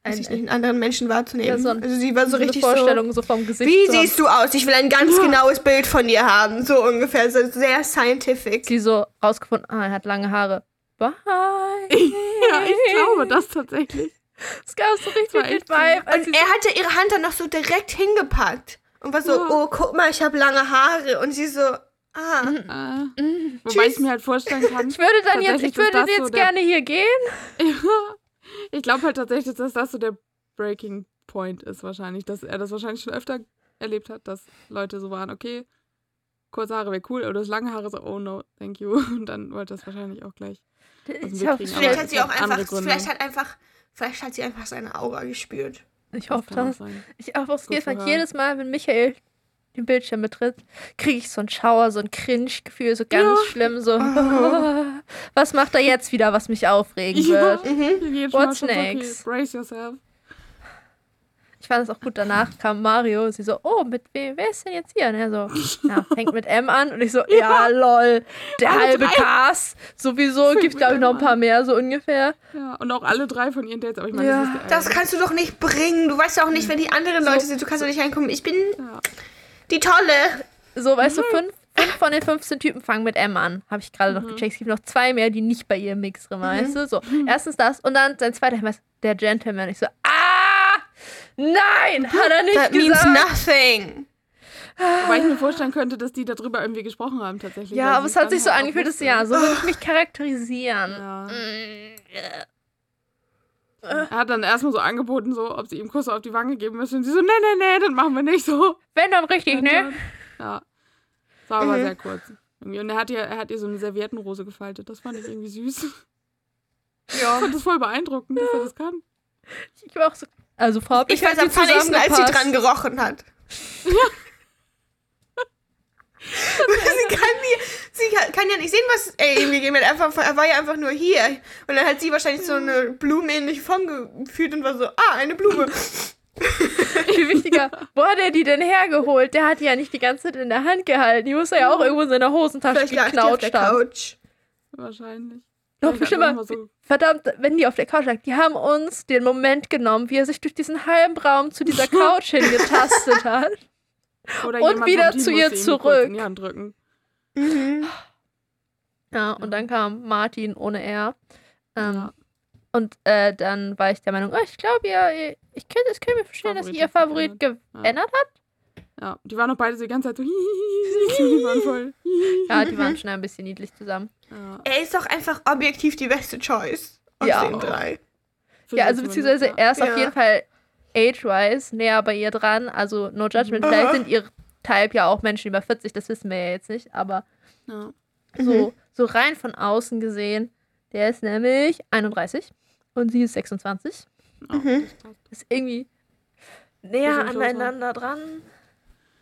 weiß ich nicht, einen anderen Menschen wahrzunehmen. Ja, so ein- also sie war so So richtig Vorstellung so vom so, Gesicht. wie haben. siehst du aus? Ich will ein ganz Ja. genaues Bild von dir haben. So ungefähr, so sehr scientific. Sie so rausgefunden, ah, er hat lange Haare. Bye. ja, ich glaube das tatsächlich. Es gab so richtig echt Vibe. Und er hatte ihre Hand dann noch so direkt hingepackt. Und war so, Ja. oh, guck mal, ich habe lange Haare. Und sie so, ah. Äh, Mm. wobei Tschüss. ich mir halt vorstellen kann. Ich würde dann jetzt, ich würde jetzt so gerne hier gehen. Ja, ich glaube halt tatsächlich, dass das so der Breaking Point ist wahrscheinlich, dass er das wahrscheinlich schon öfter erlebt hat, dass Leute so waren, okay, kurze Haare wäre cool, aber das lange Haare so, oh no, thank you. Und dann wollte das wahrscheinlich auch gleich. Ich hoffe, kriegen, Vielleicht hat sie es auch einfach, vielleicht hat einfach, vielleicht hat sie einfach seine Aura gespürt. ich hoffe das. Ich hoffe Mal, zu hören. jedes Mal, wenn Michael den Bildschirm betritt, kriege ich so einen Schauer, so ein Cringe-Gefühl, so ganz Ja. schlimm, so, Ah. was macht er jetzt wieder, was mich aufregen Ja. wird? Mhm. What's so, next? Okay, brace yourself. Ich fand es auch gut, danach kam Mario, sie so, oh, mit wem, wer ist denn jetzt hier? Und er so, ja, fängt mit M an. Und ich so, ja, lol, der Alle halbe. Cast. Sowieso gibt glaube ich, noch ein paar mehr, so ungefähr. Ja, und auch alle drei von ihren Dates, aber ich meine, Ja. das ist der Das kannst du doch nicht bringen. Du weißt ja auch nicht, wenn die anderen So. Leute sind. Du kannst doch nicht reinkommen. Ich bin ja. Die Tolle. So, weißt Mhm. du, fünf, fünf von den 15 Typen fangen mit M an. Habe ich gerade Mhm. noch gecheckt. Es gibt noch zwei mehr, die nicht bei ihrem Mix drin waren, weißt du? So, erstens das und dann sein zweiter Hinweis, der Gentleman. Ich so, ah! Nein! Hat er nicht That means gesagt. nothing. Wobei ich mir vorstellen könnte, dass die darüber irgendwie gesprochen haben tatsächlich. Ja, aber es hat sich so halt angefühlt, dass ja, so würde ich mich charakterisieren. Ja. Mm, Er hat dann erstmal so angeboten, so, ob sie ihm Kuss auf die Wange geben müssen. Und sie so, nee, nee, nee, das machen wir nicht so. Wenn dann richtig, ne? Ja. Das war aber Mhm. sehr kurz. Und er hat, ihr, er hat ihr so eine Serviettenrose gefaltet. Das fand ich irgendwie süß. Ich Ja. fand das voll beeindruckend, dass er das kann. Ich war auch so. Also farblich Ich weiß hat am sie funnysten, als sie dran gerochen hat. sie, kann nie, sie kann, ja nicht sehen, was er ihm gegeben hat. Einfach, er war ja einfach nur hier. Und dann hat sie wahrscheinlich so eine blumenähnliche Form gefühlt und war so, ah, eine Blume. Viel wichtiger, wo hat er die denn hergeholt? Der hat die ja nicht die ganze Zeit in der Hand gehalten. Die muss er ja auch irgendwo in seiner Hosentasche Vielleicht die auf der geknautscht haben. Couch. Wahrscheinlich. Er noch mal So, Verdammt, wenn die auf der Couch lag, die haben uns den Moment genommen, wie er sich durch diesen halben Raum zu dieser Couch hingetastet hat. Oder Und wieder zu ihr zurück. In die Hand drücken. Mhm. Ja, und dann kam Martin ohne R. Ähm, Ja. Und äh, dann war ich der Meinung, oh, ich glaube, ja, ich könnte es könnte mir verstehen, dass Favorit ihr hat sich Favorit Ja. geändert hat. Ja, die waren auch beide so die ganze Zeit so, die waren voll. Ja, die waren schon ein bisschen niedlich zusammen. Ja, Er ist doch einfach objektiv die beste Choice aus Ja. den drei. für Ja, also beziehungsweise ja. er ist auf Ja. jeden Fall age-wise näher bei ihr dran. Also no judgment. Mhm. Vielleicht Aha. sind ihr Type ja auch Menschen über 40, das wissen wir ja jetzt nicht. Aber Ja. so, so rein von außen gesehen, der ist nämlich 31 und sie ist 26. Oh, Mhm. ist irgendwie näher aneinander dran.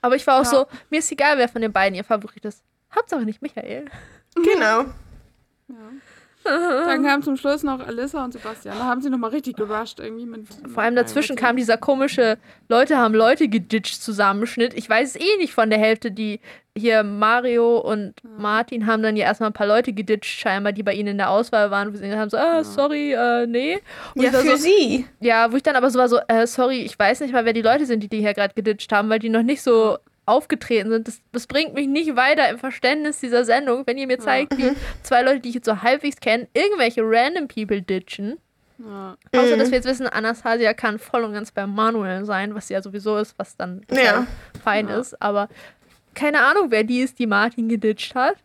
Aber ich war auch Ja. so, mir ist egal, wer von den beiden ihr Favorit ist. Hauptsache nicht Michael. Genau. Ja. Dann kam zum Schluss noch Alyssa und Sebastian. Da haben sie nochmal richtig gerusht irgendwie mit. Vor allem dazwischen kam dieser komische Leute haben Leute geditcht Zusammenschnitt. Ich weiß es eh nicht von der Hälfte, die hier Mario und Martin haben dann ja erstmal ein paar Leute geditcht, scheinbar, die bei ihnen in der Auswahl waren, wo sie haben so, ah, sorry, äh, nee. Und Ja, für so, sie. ja, wo ich dann aber so war so, äh, sorry, ich weiß nicht mal, wer die Leute sind, die die hier gerade geditcht haben, weil die noch nicht so aufgetreten sind. Das, das bringt mich nicht weiter im Verständnis dieser Sendung, wenn ihr mir zeigt, wie zwei Leute, die ich jetzt so halbwegs kenne, irgendwelche random people ditchen. Ja. Außer, Mhm. dass wir jetzt wissen, Anastasia kann voll und ganz bei Manuel sein, was sie ja sowieso ist, was dann Ja. fein Ja. ist. Aber keine Ahnung, wer die ist, die Martin geditcht hat.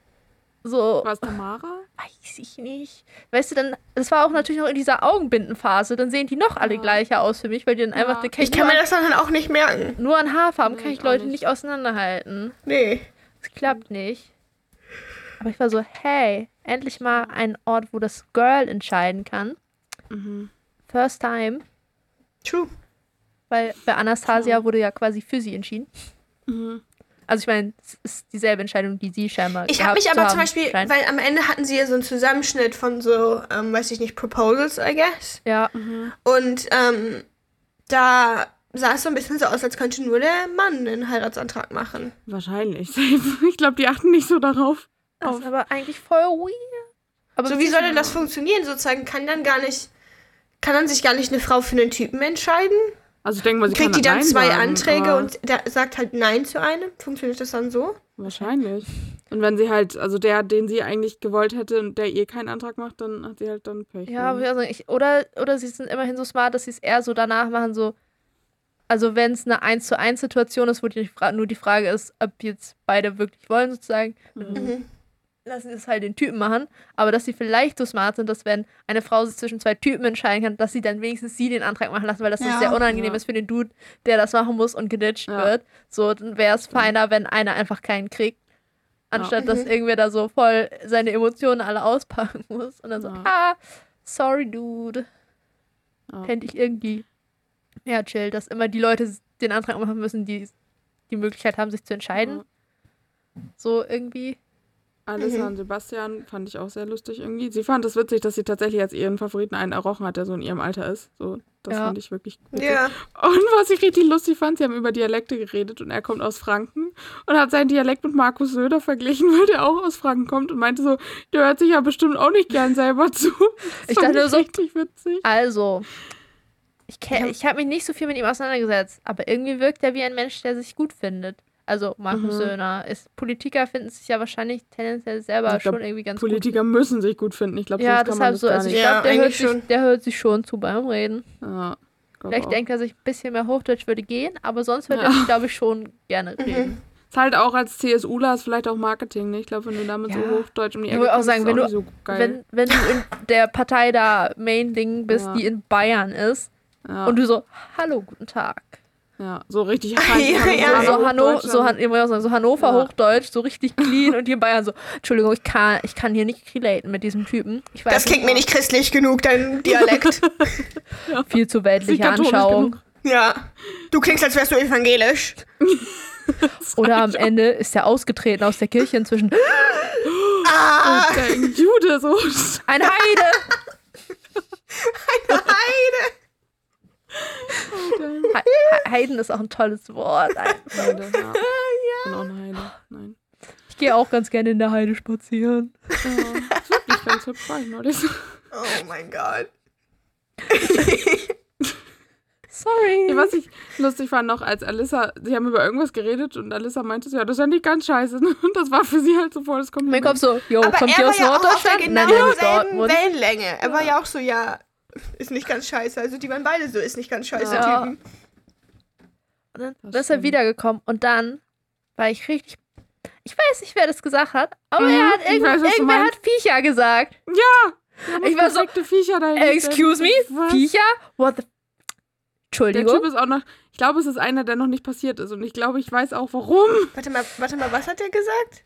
So, Was, Tamara? Weiß ich nicht. Weißt du, dann, das war auch natürlich noch in dieser Augenbindenphase. Dann sehen die noch alle Ja. gleicher aus für mich, weil die dann Ja. einfach, die Ich kann mir das dann auch nicht merken. nur an Haarfarben Nee, kann ich Leute nicht. nicht auseinanderhalten. Nee. Das klappt nicht. Aber ich war so, hey, endlich mal ein Ort, wo das Girl entscheiden kann. Mhm. First time. True. Weil bei Anastasia wurde ja quasi für sie entschieden. Mhm. Also ich meine, es ist dieselbe Entscheidung, die sie scheinbar Ich habe mich zu aber haben zum Beispiel, scheint. weil am Ende hatten sie ja so einen Zusammenschnitt von so, ähm, weiß ich nicht, Proposals, I guess. Ja, Mhm. Und ähm, da sah es so ein bisschen so aus, als könnte nur der Mann einen Heiratsantrag machen. Wahrscheinlich. Ich glaube, die achten nicht so darauf. das Auf. ist aber eigentlich voll weird. Aber So, wie soll denn das funktionieren? Sozusagen kann dann gar nicht, kann dann sich gar nicht eine Frau für einen Typen entscheiden? Also ich denke mal, sie Kriegt kann die dann Nein zwei sagen, Anträge und der sagt halt Nein zu einem? Funktioniert das dann so? Wahrscheinlich. Und wenn sie halt, also der, den sie eigentlich gewollt hätte und der ihr keinen Antrag macht, dann hat sie halt dann Pech. Ja, ne? aber ich oder, oder sie sind immerhin so smart, dass sie es eher so danach machen, so. Also, wenn es eine 1 zu 1 Situation ist, wo die nur die Frage ist, ob jetzt beide wirklich wollen, sozusagen, dann Mhm. Lassen sie es halt den Typen machen. Aber dass sie vielleicht so smart sind, dass wenn eine Frau sich zwischen zwei Typen entscheiden kann, dass sie dann wenigstens sie den Antrag machen lassen, weil das Ja. sehr unangenehm Ja. ist für den Dude, der das machen muss und geditcht Ja. wird. So, dann wäre es feiner, wenn einer einfach keinen kriegt. Anstatt dass Mhm. irgendwer da so voll seine Emotionen alle auspacken muss. Und dann so, Ja. ah, sorry, Dude. Ja. Fände ich irgendwie ja chill, dass immer die Leute den Antrag machen müssen, die die Möglichkeit haben, sich zu entscheiden. Ja. So irgendwie. Alissa Mhm. und Sebastian fand ich auch sehr lustig irgendwie. Sie fand es witzig, dass sie tatsächlich als ihren Favoriten einen errochen hat, der so in ihrem Alter ist. So, das Ja. fand ich wirklich witzig. Ja. Und was ich richtig lustig fand, sie haben über Dialekte geredet und er kommt aus Franken und hat seinen Dialekt mit Markus Söder verglichen, weil der auch aus Franken kommt und meinte so, der hört sich ja bestimmt auch nicht gern selber zu. Das Ich fand dachte so- richtig witzig. Also, ich, ich habe mich nicht so viel mit ihm auseinandergesetzt, aber irgendwie wirkt er wie ein Mensch, der sich gut findet. Also, Markus Mhm. Söhner ist Politiker, finden sich ja wahrscheinlich tendenziell selber Ich glaub, schon irgendwie ganz Politiker müssen sich gut finden. Ich glaube, gut. Ja, sonst kann man deshalb so. gar Also, ich glaube, der, hört sich- schon. der hört sich schon zu beim Reden. Ja, Vielleicht auch. denkt er sich, ein bisschen mehr Hochdeutsch würde gehen, aber sonst wird Ja. er sich, glaube ich, schon gerne Mhm. reden. Ist halt auch als CSUler ist vielleicht auch Marketing, ne? Ich glaube, wenn du damit so Ja. Hochdeutsch um die Ich Ecke würde auch sagen, ist wenn du- so geil. Wenn, wenn du in der Partei da Main-Ding bist, Ja. die in Bayern ist, ja, und du so, hallo, guten Tag. Ja, so richtig Ja, ja. so, Hanno, so, Han Han ich wollte auch sagen, so Hannover Ja. Hochdeutsch, so richtig clean und hier in Bayern so, Entschuldigung, ich kann, ich kann hier nicht relaten mit diesem Typen. Ich weiß Das klingt mir nicht christlich genug, dein Dialekt. viel zu weltliche Anschauung. genug. ja. Du klingst, als wärst du evangelisch. Oder am Ende ist er ausgetreten aus der Kirche inzwischen. Ah, Der Jude so. Ein Heide! Heide. He He- Heiden ist auch ein tolles Wort. Heide, ja. Auch eine Heide. Nein. Ich gehe auch ganz gerne in der Heide spazieren. Ja, ist wirklich ganz hübsch, ich. Oh mein Gott. Sorry. Ja, was ich lustig fand noch, als Alissa, sie haben über irgendwas geredet und Alissa meinte so, ja, das ist ja nicht ganz scheiße. Und das war für sie halt so voll das Kompliment. Kopf so, yo, Aber kommt er ihr war aus ja auch auf der Norddeutschland? genau Nein, nein. Wellenlänge. Er war ja auch so, ja, ist nicht ganz scheiße. Also die waren beide so, ist nicht ganz scheiße Ja. Typen. Und dann, Das ist er wiedergekommen und dann war ich richtig. Ich weiß nicht, wer das gesagt hat, aber Mhm, er hat irgend, weiß, irgendwer hat Viecher gesagt. Ja, Ich war so, perfekte Viecher dahin. Excuse me? Was? Viecher? What the. Der Entschuldigung. Typ ist auch noch, ich glaube, es ist einer, der noch nicht passiert ist. Und ich glaube, ich weiß auch warum. Warte mal, warte mal, was hat er gesagt?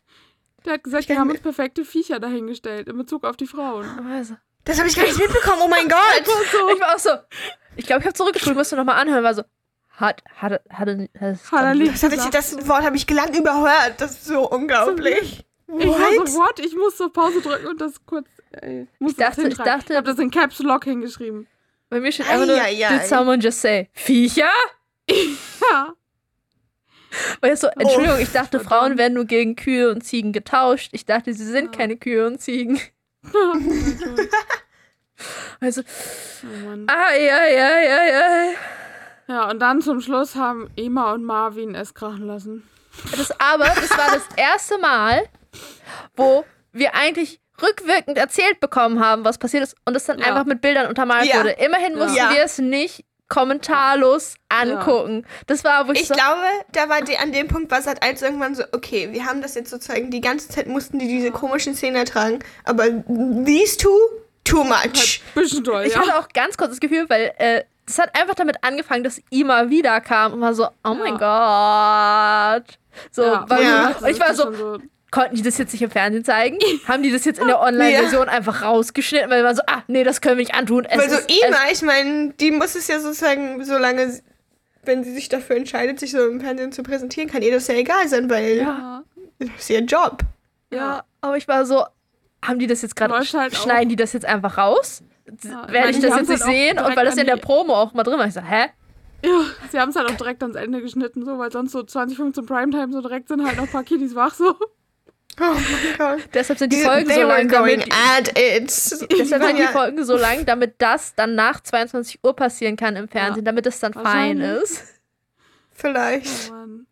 Der hat gesagt, wir haben uns perfekte Viecher dahingestellt in Bezug auf die Frauen. Also, Das habe ich gar nicht mitbekommen. Oh mein Gott. ich war auch so. Ich glaube, ich habe zurückgespult, musste nochmal anhören, war so. Hat, hat, hat, hat, hat, Hat er nicht Das, hab ich, gesagt. das Wort habe ich gelangt überhört. Das ist so unglaublich. Ich war What? so, what? Ich muss so Pause drücken und das kurz. Ey, muss Ich dachte- das ich dachte- ich habe das in Caps Lock hingeschrieben. Bei mir steht einfach nur, Eieiei. did someone just say, Viecher? Ja. Weil ich so, Entschuldigung, ich dachte. Frauen werden nur gegen Kühe und Ziegen getauscht. Ich dachte, sie sind Ja. keine Kühe und Ziegen. Also, oh Mann. ai, ai, ai, ai, ai. Ja, und dann zum Schluss haben Emma und Marvin es krachen lassen. Das aber, das war das erste Mal, wo wir eigentlich rückwirkend erzählt bekommen haben, was passiert ist, und es dann Ja. einfach mit Bildern untermalt Ja. wurde. Immerhin mussten Ja. wir es nicht kommentarlos angucken. Das war, wo ich, Ich so, glaube, da war die, an dem Punkt war Sat 1 irgendwann so, okay, wir haben das jetzt sozusagen, die ganze Zeit mussten die diese komischen Szenen ertragen, aber these two, too much. Bisschen toll, ich ja. hatte auch ganz kurz das Gefühl, weil äh, es hat einfach damit angefangen, dass Ima wiederkam und war so, oh mein Gott. So, ja, weil, Ja. und ich war so, so konnten die das jetzt nicht im Fernsehen zeigen? Haben die das jetzt in der Online-Version einfach rausgeschnitten? Weil man so, ah, nee, das können wir nicht antun. Es Weil so ist, Ima, ich meine, die muss es ja sozusagen, solange, sie- wenn sie sich dafür entscheidet, sich so im Fernsehen zu präsentieren, kann ihr das ja egal sein, weil Ja. das ist ihr Job. ja, aber ich war so, haben die das jetzt gerade, halt auch. schneiden die das jetzt einfach raus? Ja, Werde ich das jetzt nicht halt auch sehen? Und weil das in der Promo auch mal drin war, ich so, hä? Ja, sie haben es halt auch direkt ans Ende geschnitten, so, weil sonst so 2015 Primetime so direkt sind halt noch ein paar Kiddies wach, so. Oh mein Gott. Deshalb sind die Folgen they so lang, damit, deshalb sind die ja, Folgen so lang, damit das dann nach 22 Uhr passieren kann im Fernsehen, damit es dann fein ist. vielleicht. Oh.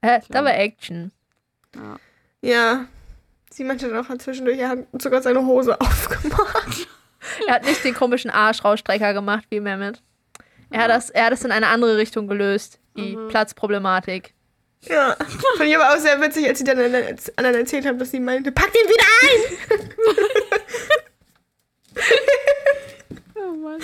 Äh, da war Action. Ja. Ja. Sie meinte dann auch zwischendurch, er hat sogar seine Hose aufgemacht. Er hat nicht den komischen Arschrausstrecker gemacht wie Mehmet. Er hat, das, er hat das in eine andere Richtung gelöst, die Mhm. Platzproblematik. Ja. Fand ich aber auch sehr witzig, als sie dann anderen erzählt haben, dass sie meinte, pack den wieder ein! Oh Mann.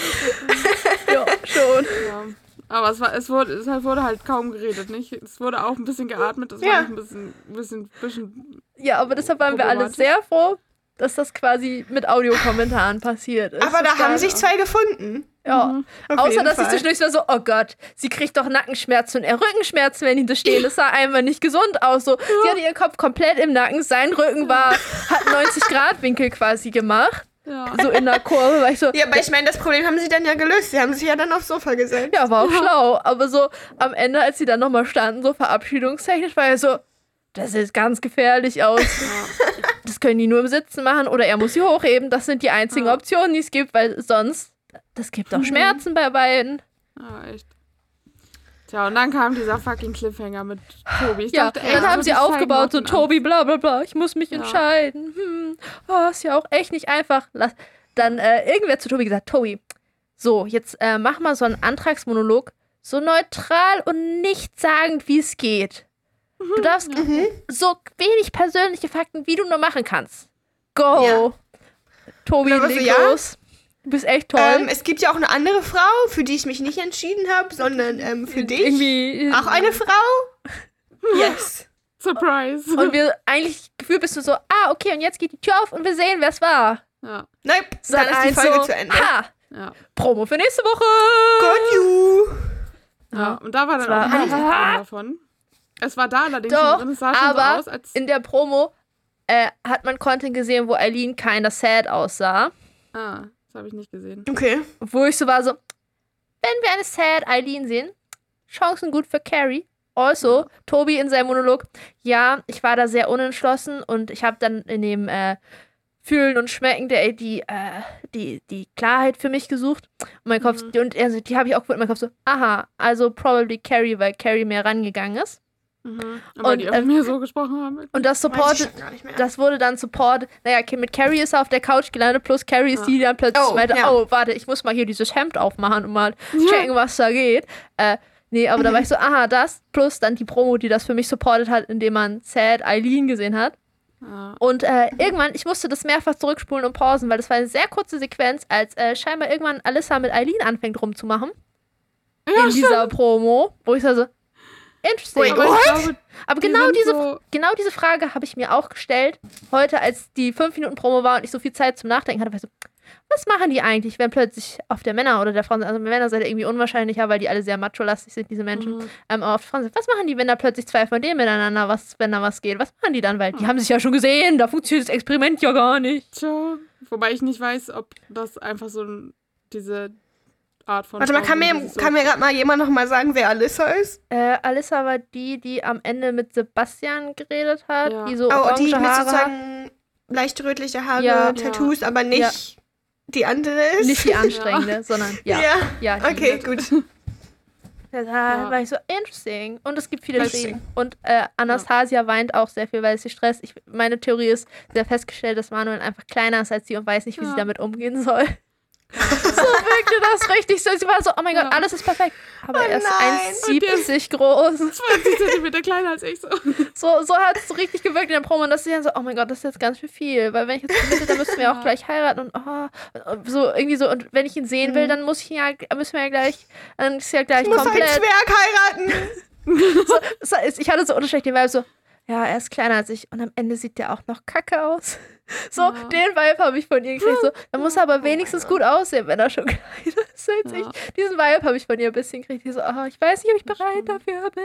ja, schon. Ja. Aber es, war, es, wurde, es halt- wurde halt kaum geredet, nicht? Es wurde auch ein bisschen geatmet, das Ja. war ein bisschen, bisschen, bisschen Ja, aber deshalb waren wir alle sehr froh, dass das quasi mit Audiokommentaren passiert ist. Aber da haben sich zwei gefunden. Ja. Mhm. Außer, dass ich Fall. zwischendurch war so, oh Gott, sie kriegt doch Nackenschmerzen und er Rückenschmerzen, wenn die da stehen. Das sah einfach nicht gesund aus. So, Sie hatte ihren Kopf komplett im Nacken, sein Rücken war, hat 90-Grad-Winkel quasi gemacht. Ja. So in der Kurve, weil ich so, Ja, aber ich meine, das Problem haben sie dann ja gelöst. Sie haben sich ja dann aufs Sofa gesetzt. Ja, war auch schlau. Aber so am Ende, als sie dann nochmal standen, so verabschiedungstechnisch, war er so, das sieht ganz gefährlich aus. Das können die nur im Sitzen machen oder er muss sie hochheben. Das sind die einzigen Ja. Optionen, die es gibt, weil sonst, das gibt auch Schmerzen bei beiden. ja, echt. Tja, und dann kam dieser fucking Cliffhanger mit Tobi. Ich Ja, dachte, ey, dann das haben sie aufgebaut, so. Tobi, bla bla bla, ich muss mich Ja. entscheiden. Hm. Oh, ist ja auch echt nicht einfach. Lass, dann äh, irgendwer zu Tobi gesagt, Tobi, so, jetzt äh, mach mal so einen Antragsmonolog, so neutral und nicht sagend, wie es geht. Du darfst so wenig persönliche Fakten, wie du nur machen kannst. Go! Ja. Tobi, leg ja. los. Du bist echt toll. Ähm, es gibt ja auch eine andere Frau, für die ich mich nicht entschieden habe, sondern ähm, für dich. Irgendwie. Auch eine Frau? Yes. Surprise. Und wir eigentlich gefühlt bist du so, ah, okay, und jetzt geht die Tür auf und wir sehen, wer es war. ja, Nope, Sat. dann ist die 1 Folge so, zu Ende. Ha! ja, Promo für nächste Woche. Got you. ja. Und da war dann war- auch nichts drin davon. Es war da allerdings Doch, drin. Es sah schon aber so aus, als. in der Promo äh, hat man Content gesehen, wo Eileen keiner sad aussah. ah, das habe ich nicht gesehen. Okay. Wo ich so war so, wenn wir eine sad Eileen sehen, Chancen gut für Carrie. Also, Tobi in seinem Monolog, ja, ich war da sehr unentschlossen und ich habe dann in dem äh, Fühlen und Schmecken der die, äh, die, die Klarheit für mich gesucht. Und mein Kopf, Mhm. die, und also, die habe ich auch gefunden, mein Kopf so, aha, also probably Carrie, weil Carrie mehr rangegangen ist. Mhm. Aber Und, die ähm, mir so gesprochen haben. Und das supportet, das wurde dann supported. Naja, okay, mit Carrie ist er auf der Couch gelandet, plus Carrie ist Ja. die, die dann plötzlich Oh, meinte, ja. oh, warte, ich muss mal hier dieses Hemd aufmachen und mal checken, was da geht. Äh, nee, aber da war ich so, aha, das, plus dann die Promo, die das für mich supportet hat, indem man Sad Eileen gesehen hat. Ja. Und äh, irgendwann, ich musste das mehrfach zurückspulen und pausen, weil das war eine sehr kurze Sequenz, als äh, scheinbar irgendwann Alyssa mit Eileen anfängt rumzumachen. Ja, in dieser Promo, wo ich so interesting. Wait, Aber glaube, Aber die genau diese, so- genau diese Frage habe ich mir auch gestellt. Heute, als die 5-Minuten-Promo war und ich so viel Zeit zum Nachdenken hatte, war so, was machen die eigentlich, wenn plötzlich auf der Männer- oder der Frauen, also Männerseite irgendwie unwahrscheinlicher, weil die alle sehr macho-lastig sind, diese Menschen, Mhm. ähm, aber auf der Frauenseite, was machen die, wenn da plötzlich zwei von denen miteinander, was, wenn da was geht? Was machen die dann? Weil die haben sich ja schon gesehen, da funktioniert das Experiment ja gar nicht. Tja. Wobei ich nicht weiß, ob das einfach so ein, diese Art von. Warte mal, kann mir, so kann mir gerade mal jemand noch mal sagen, wer Alyssa ist? Äh, Alyssa war die, die am Ende mit Sebastian geredet hat, Ja. die so Oh, die mit Haare sozusagen leicht rötliche Haare, Ja. Tattoos, aber nicht die andere ist. Nicht die anstrengende, sondern ja. ja. ja Okay, gut. Da Ja. war ich so, interesting. Und es gibt viele. Szenen. Und äh, Anastasia weint auch sehr viel, weil es sie stresst. Ich, meine Theorie ist, sie hat festgestellt, dass Manuel einfach kleiner ist als sie und weiß nicht, wie Ja. sie damit umgehen soll. So wirkte das richtig so. Sie war so, oh mein Gott, Ja. alles ist perfekt. Aber Oh er ist nein. 1,70 groß. 20 Zentimeter kleiner als ich so. So, so hat es so richtig gewirkt in der Promo. Und das ist dann so, oh mein Gott, das ist jetzt ganz schön viel. Weil wenn ich jetzt committe, dann müssen wir auch gleich heiraten. Und oh, so irgendwie so. Und wenn ich ihn sehen will, dann muss ich ihn ja, müssen wir ja gleich, dann ist ja gleich Ich muss einen komplett. Zwerg heiraten. So, ich hatte so unterschiedliche Vibe, so, ja, er ist kleiner als ich und am Ende sieht der auch noch kacke aus. So, Ja. den Vibe habe ich von ihr gekriegt. So, dann muss er aber Oh wenigstens gut aussehen, wenn er schon kleiner ist als Ja. ich. Diesen Vibe habe ich von ihr ein bisschen gekriegt. Die so, oh, ich weiß nicht, ob ich bereit dafür bin.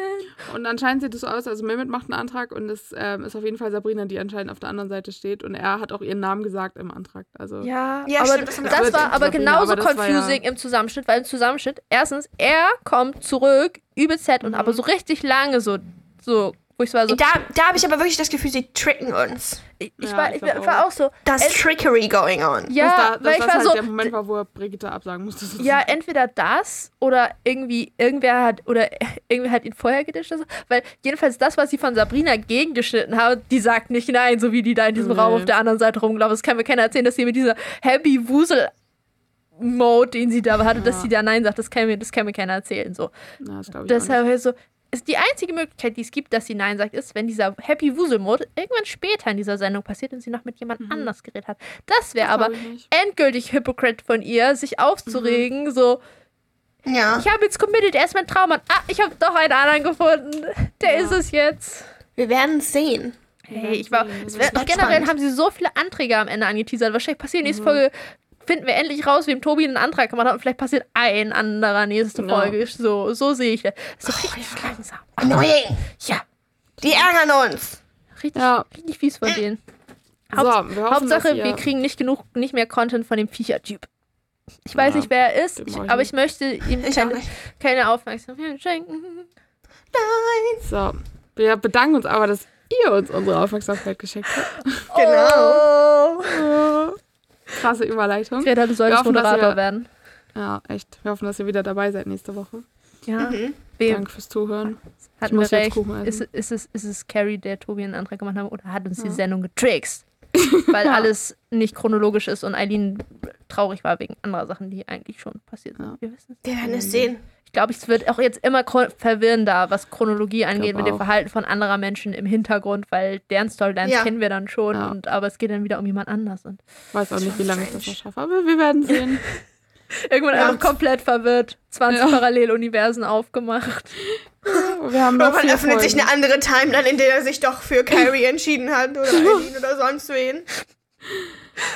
Und anscheinend sieht es so aus, also Mehmet macht einen Antrag und es ähm, ist auf jeden Fall Sabrina, die anscheinend auf der anderen Seite steht. Und er hat auch ihren Namen gesagt im Antrag. Also Ja, Ja, aber stimmt, das das, war aber Sabrina, genauso aber war ja- confusing im Zusammenschnitt, weil im Zusammenschnitt, erstens, er kommt zurück, übelst und Mhm. aber so richtig lange, so, so, wo ich war so, Da, da habe ich aber wirklich das Gefühl, sie tricken uns. ich, ich Ja, war, ich ich glaub war auch so, Da ist Ent- Trickery going on. ja, dass, da, dass weil ich das war halt so, der Moment war, wo er Brigitte absagen musste. sozusagen. Ja, entweder das oder irgendwie irgendwer hat oder irgendwer hat ihn vorher gedischt oder so. Weil jedenfalls das, was sie von Sabrina gegengeschnitten haben, die sagt nicht nein, so wie die da in diesem Nee. Raum auf der anderen Seite rumgelaufen ist. Das kann mir keiner erzählen, dass sie mit dieser Happy Wusel Mode, den sie da hatte, dass Ja. sie da nein sagt. Das kann mir, das kann mir keiner erzählen. So. Ja, das glaube ich auch nicht. Deshalb so. Ist die einzige Möglichkeit, die es gibt, dass sie Nein sagt, ist, wenn dieser Happy Wusel Mode irgendwann später in dieser Sendung passiert und sie noch mit jemand anders geredet hat. Das wäre aber endgültig Hypocrite von ihr, sich aufzuregen, so, Ja. ich habe jetzt committed, er ist mein Traummann. Ah, ich habe doch einen anderen gefunden. Der Ja. ist es jetzt. Wir werden es sehen. Hey, ich war. Es wär, generell spannend. haben sie so viele Anträge am Ende angeteasert. Wahrscheinlich passiert nächste Folge. Finden wir endlich raus, wem Tobi einen Antrag gemacht hat. Und vielleicht passiert ein anderer nächste Ja. Folge. So, so sehe ich das. So richtig langsam. Annoying. Ja, Die ärgern uns. richtig, Ja. richtig fies von denen. So, wir hoffen, Hauptsache, dass wir kriegen nicht genug, nicht mehr Content von dem Viecher-Typ. Ich weiß Ja, nicht, wer er ist, ich, aber ich möchte ihm Ich keine, keine Aufmerksamkeit schenken. Nein. So, wir bedanken uns aber, dass ihr uns unsere Aufmerksamkeit geschenkt habt. Genau. Oh. Krasse Überleitung. Greta, du Wir solltest hoffen, dass Moderator ihr- werden. Ja, echt. Wir hoffen, dass ihr wieder dabei seid nächste Woche. Ja. Mhm. Danke fürs Zuhören. hatten muss wir jetzt recht? Kuchen Ist, essen. ist, es, ist es Carrie, der Tobi einen Antrag gemacht hat, oder hat uns die Ja. Sendung getrickst? Weil Ja. alles nicht chronologisch ist und Eileen traurig war wegen anderer Sachen, die eigentlich schon passiert sind. Ja. Wir wissen es. Wir werden es sehen. Ich glaube, es wird auch jetzt immer verwirrender, was Chronologie angeht, mit dem. Verhalten von anderer Menschen im Hintergrund, weil deren Storylines Ja. kennen wir dann schon, Ja. und, aber es geht dann wieder um jemand anders. Und Weiß auch nicht, wie lange ich das noch schaffe, aber wir werden sehen. irgendwann Ja. einfach komplett verwirrt, 20 Ja. Paralleluniversen aufgemacht. Wir haben noch Irgendwann vier öffnet sich Folgen. eine andere Timeline, in der er sich doch für Kyrie entschieden hat oder Eileen oder sonst wen.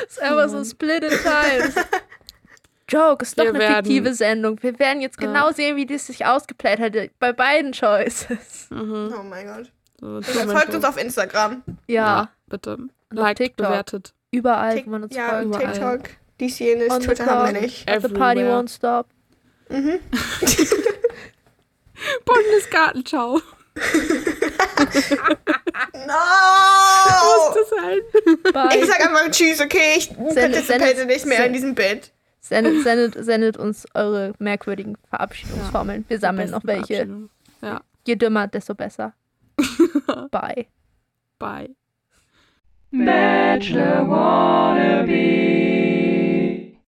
Das ist einfach so Split in Time. Joke, ist doch Wir eine werden- fiktive Sendung. Wir werden jetzt genau Ja. sehen, wie das sich ausgeplayt hat bei beiden Choices. Mhm. Oh mein Gott. So, Folgt uns auf Instagram. Ja, bitte. auf Liked, TikTok. bewertet. überall, Tik- wo man uns ja, folgt. Überall. TikTok, dies, jenes, On the Twitter haben wir nicht. The party won't stop. Mhm. Bundesgartenschau. No! Das sein. Bye. Ich sag einfach Tschüss, okay? Ich partizipiere nicht mehr in diesem Bit. sendet, sendet, sendet uns eure merkwürdigen Verabschiedungsformeln. Wir sammeln noch welche. Ja, Je dümmer, desto besser. Bye. bye. Bachelor wannabe.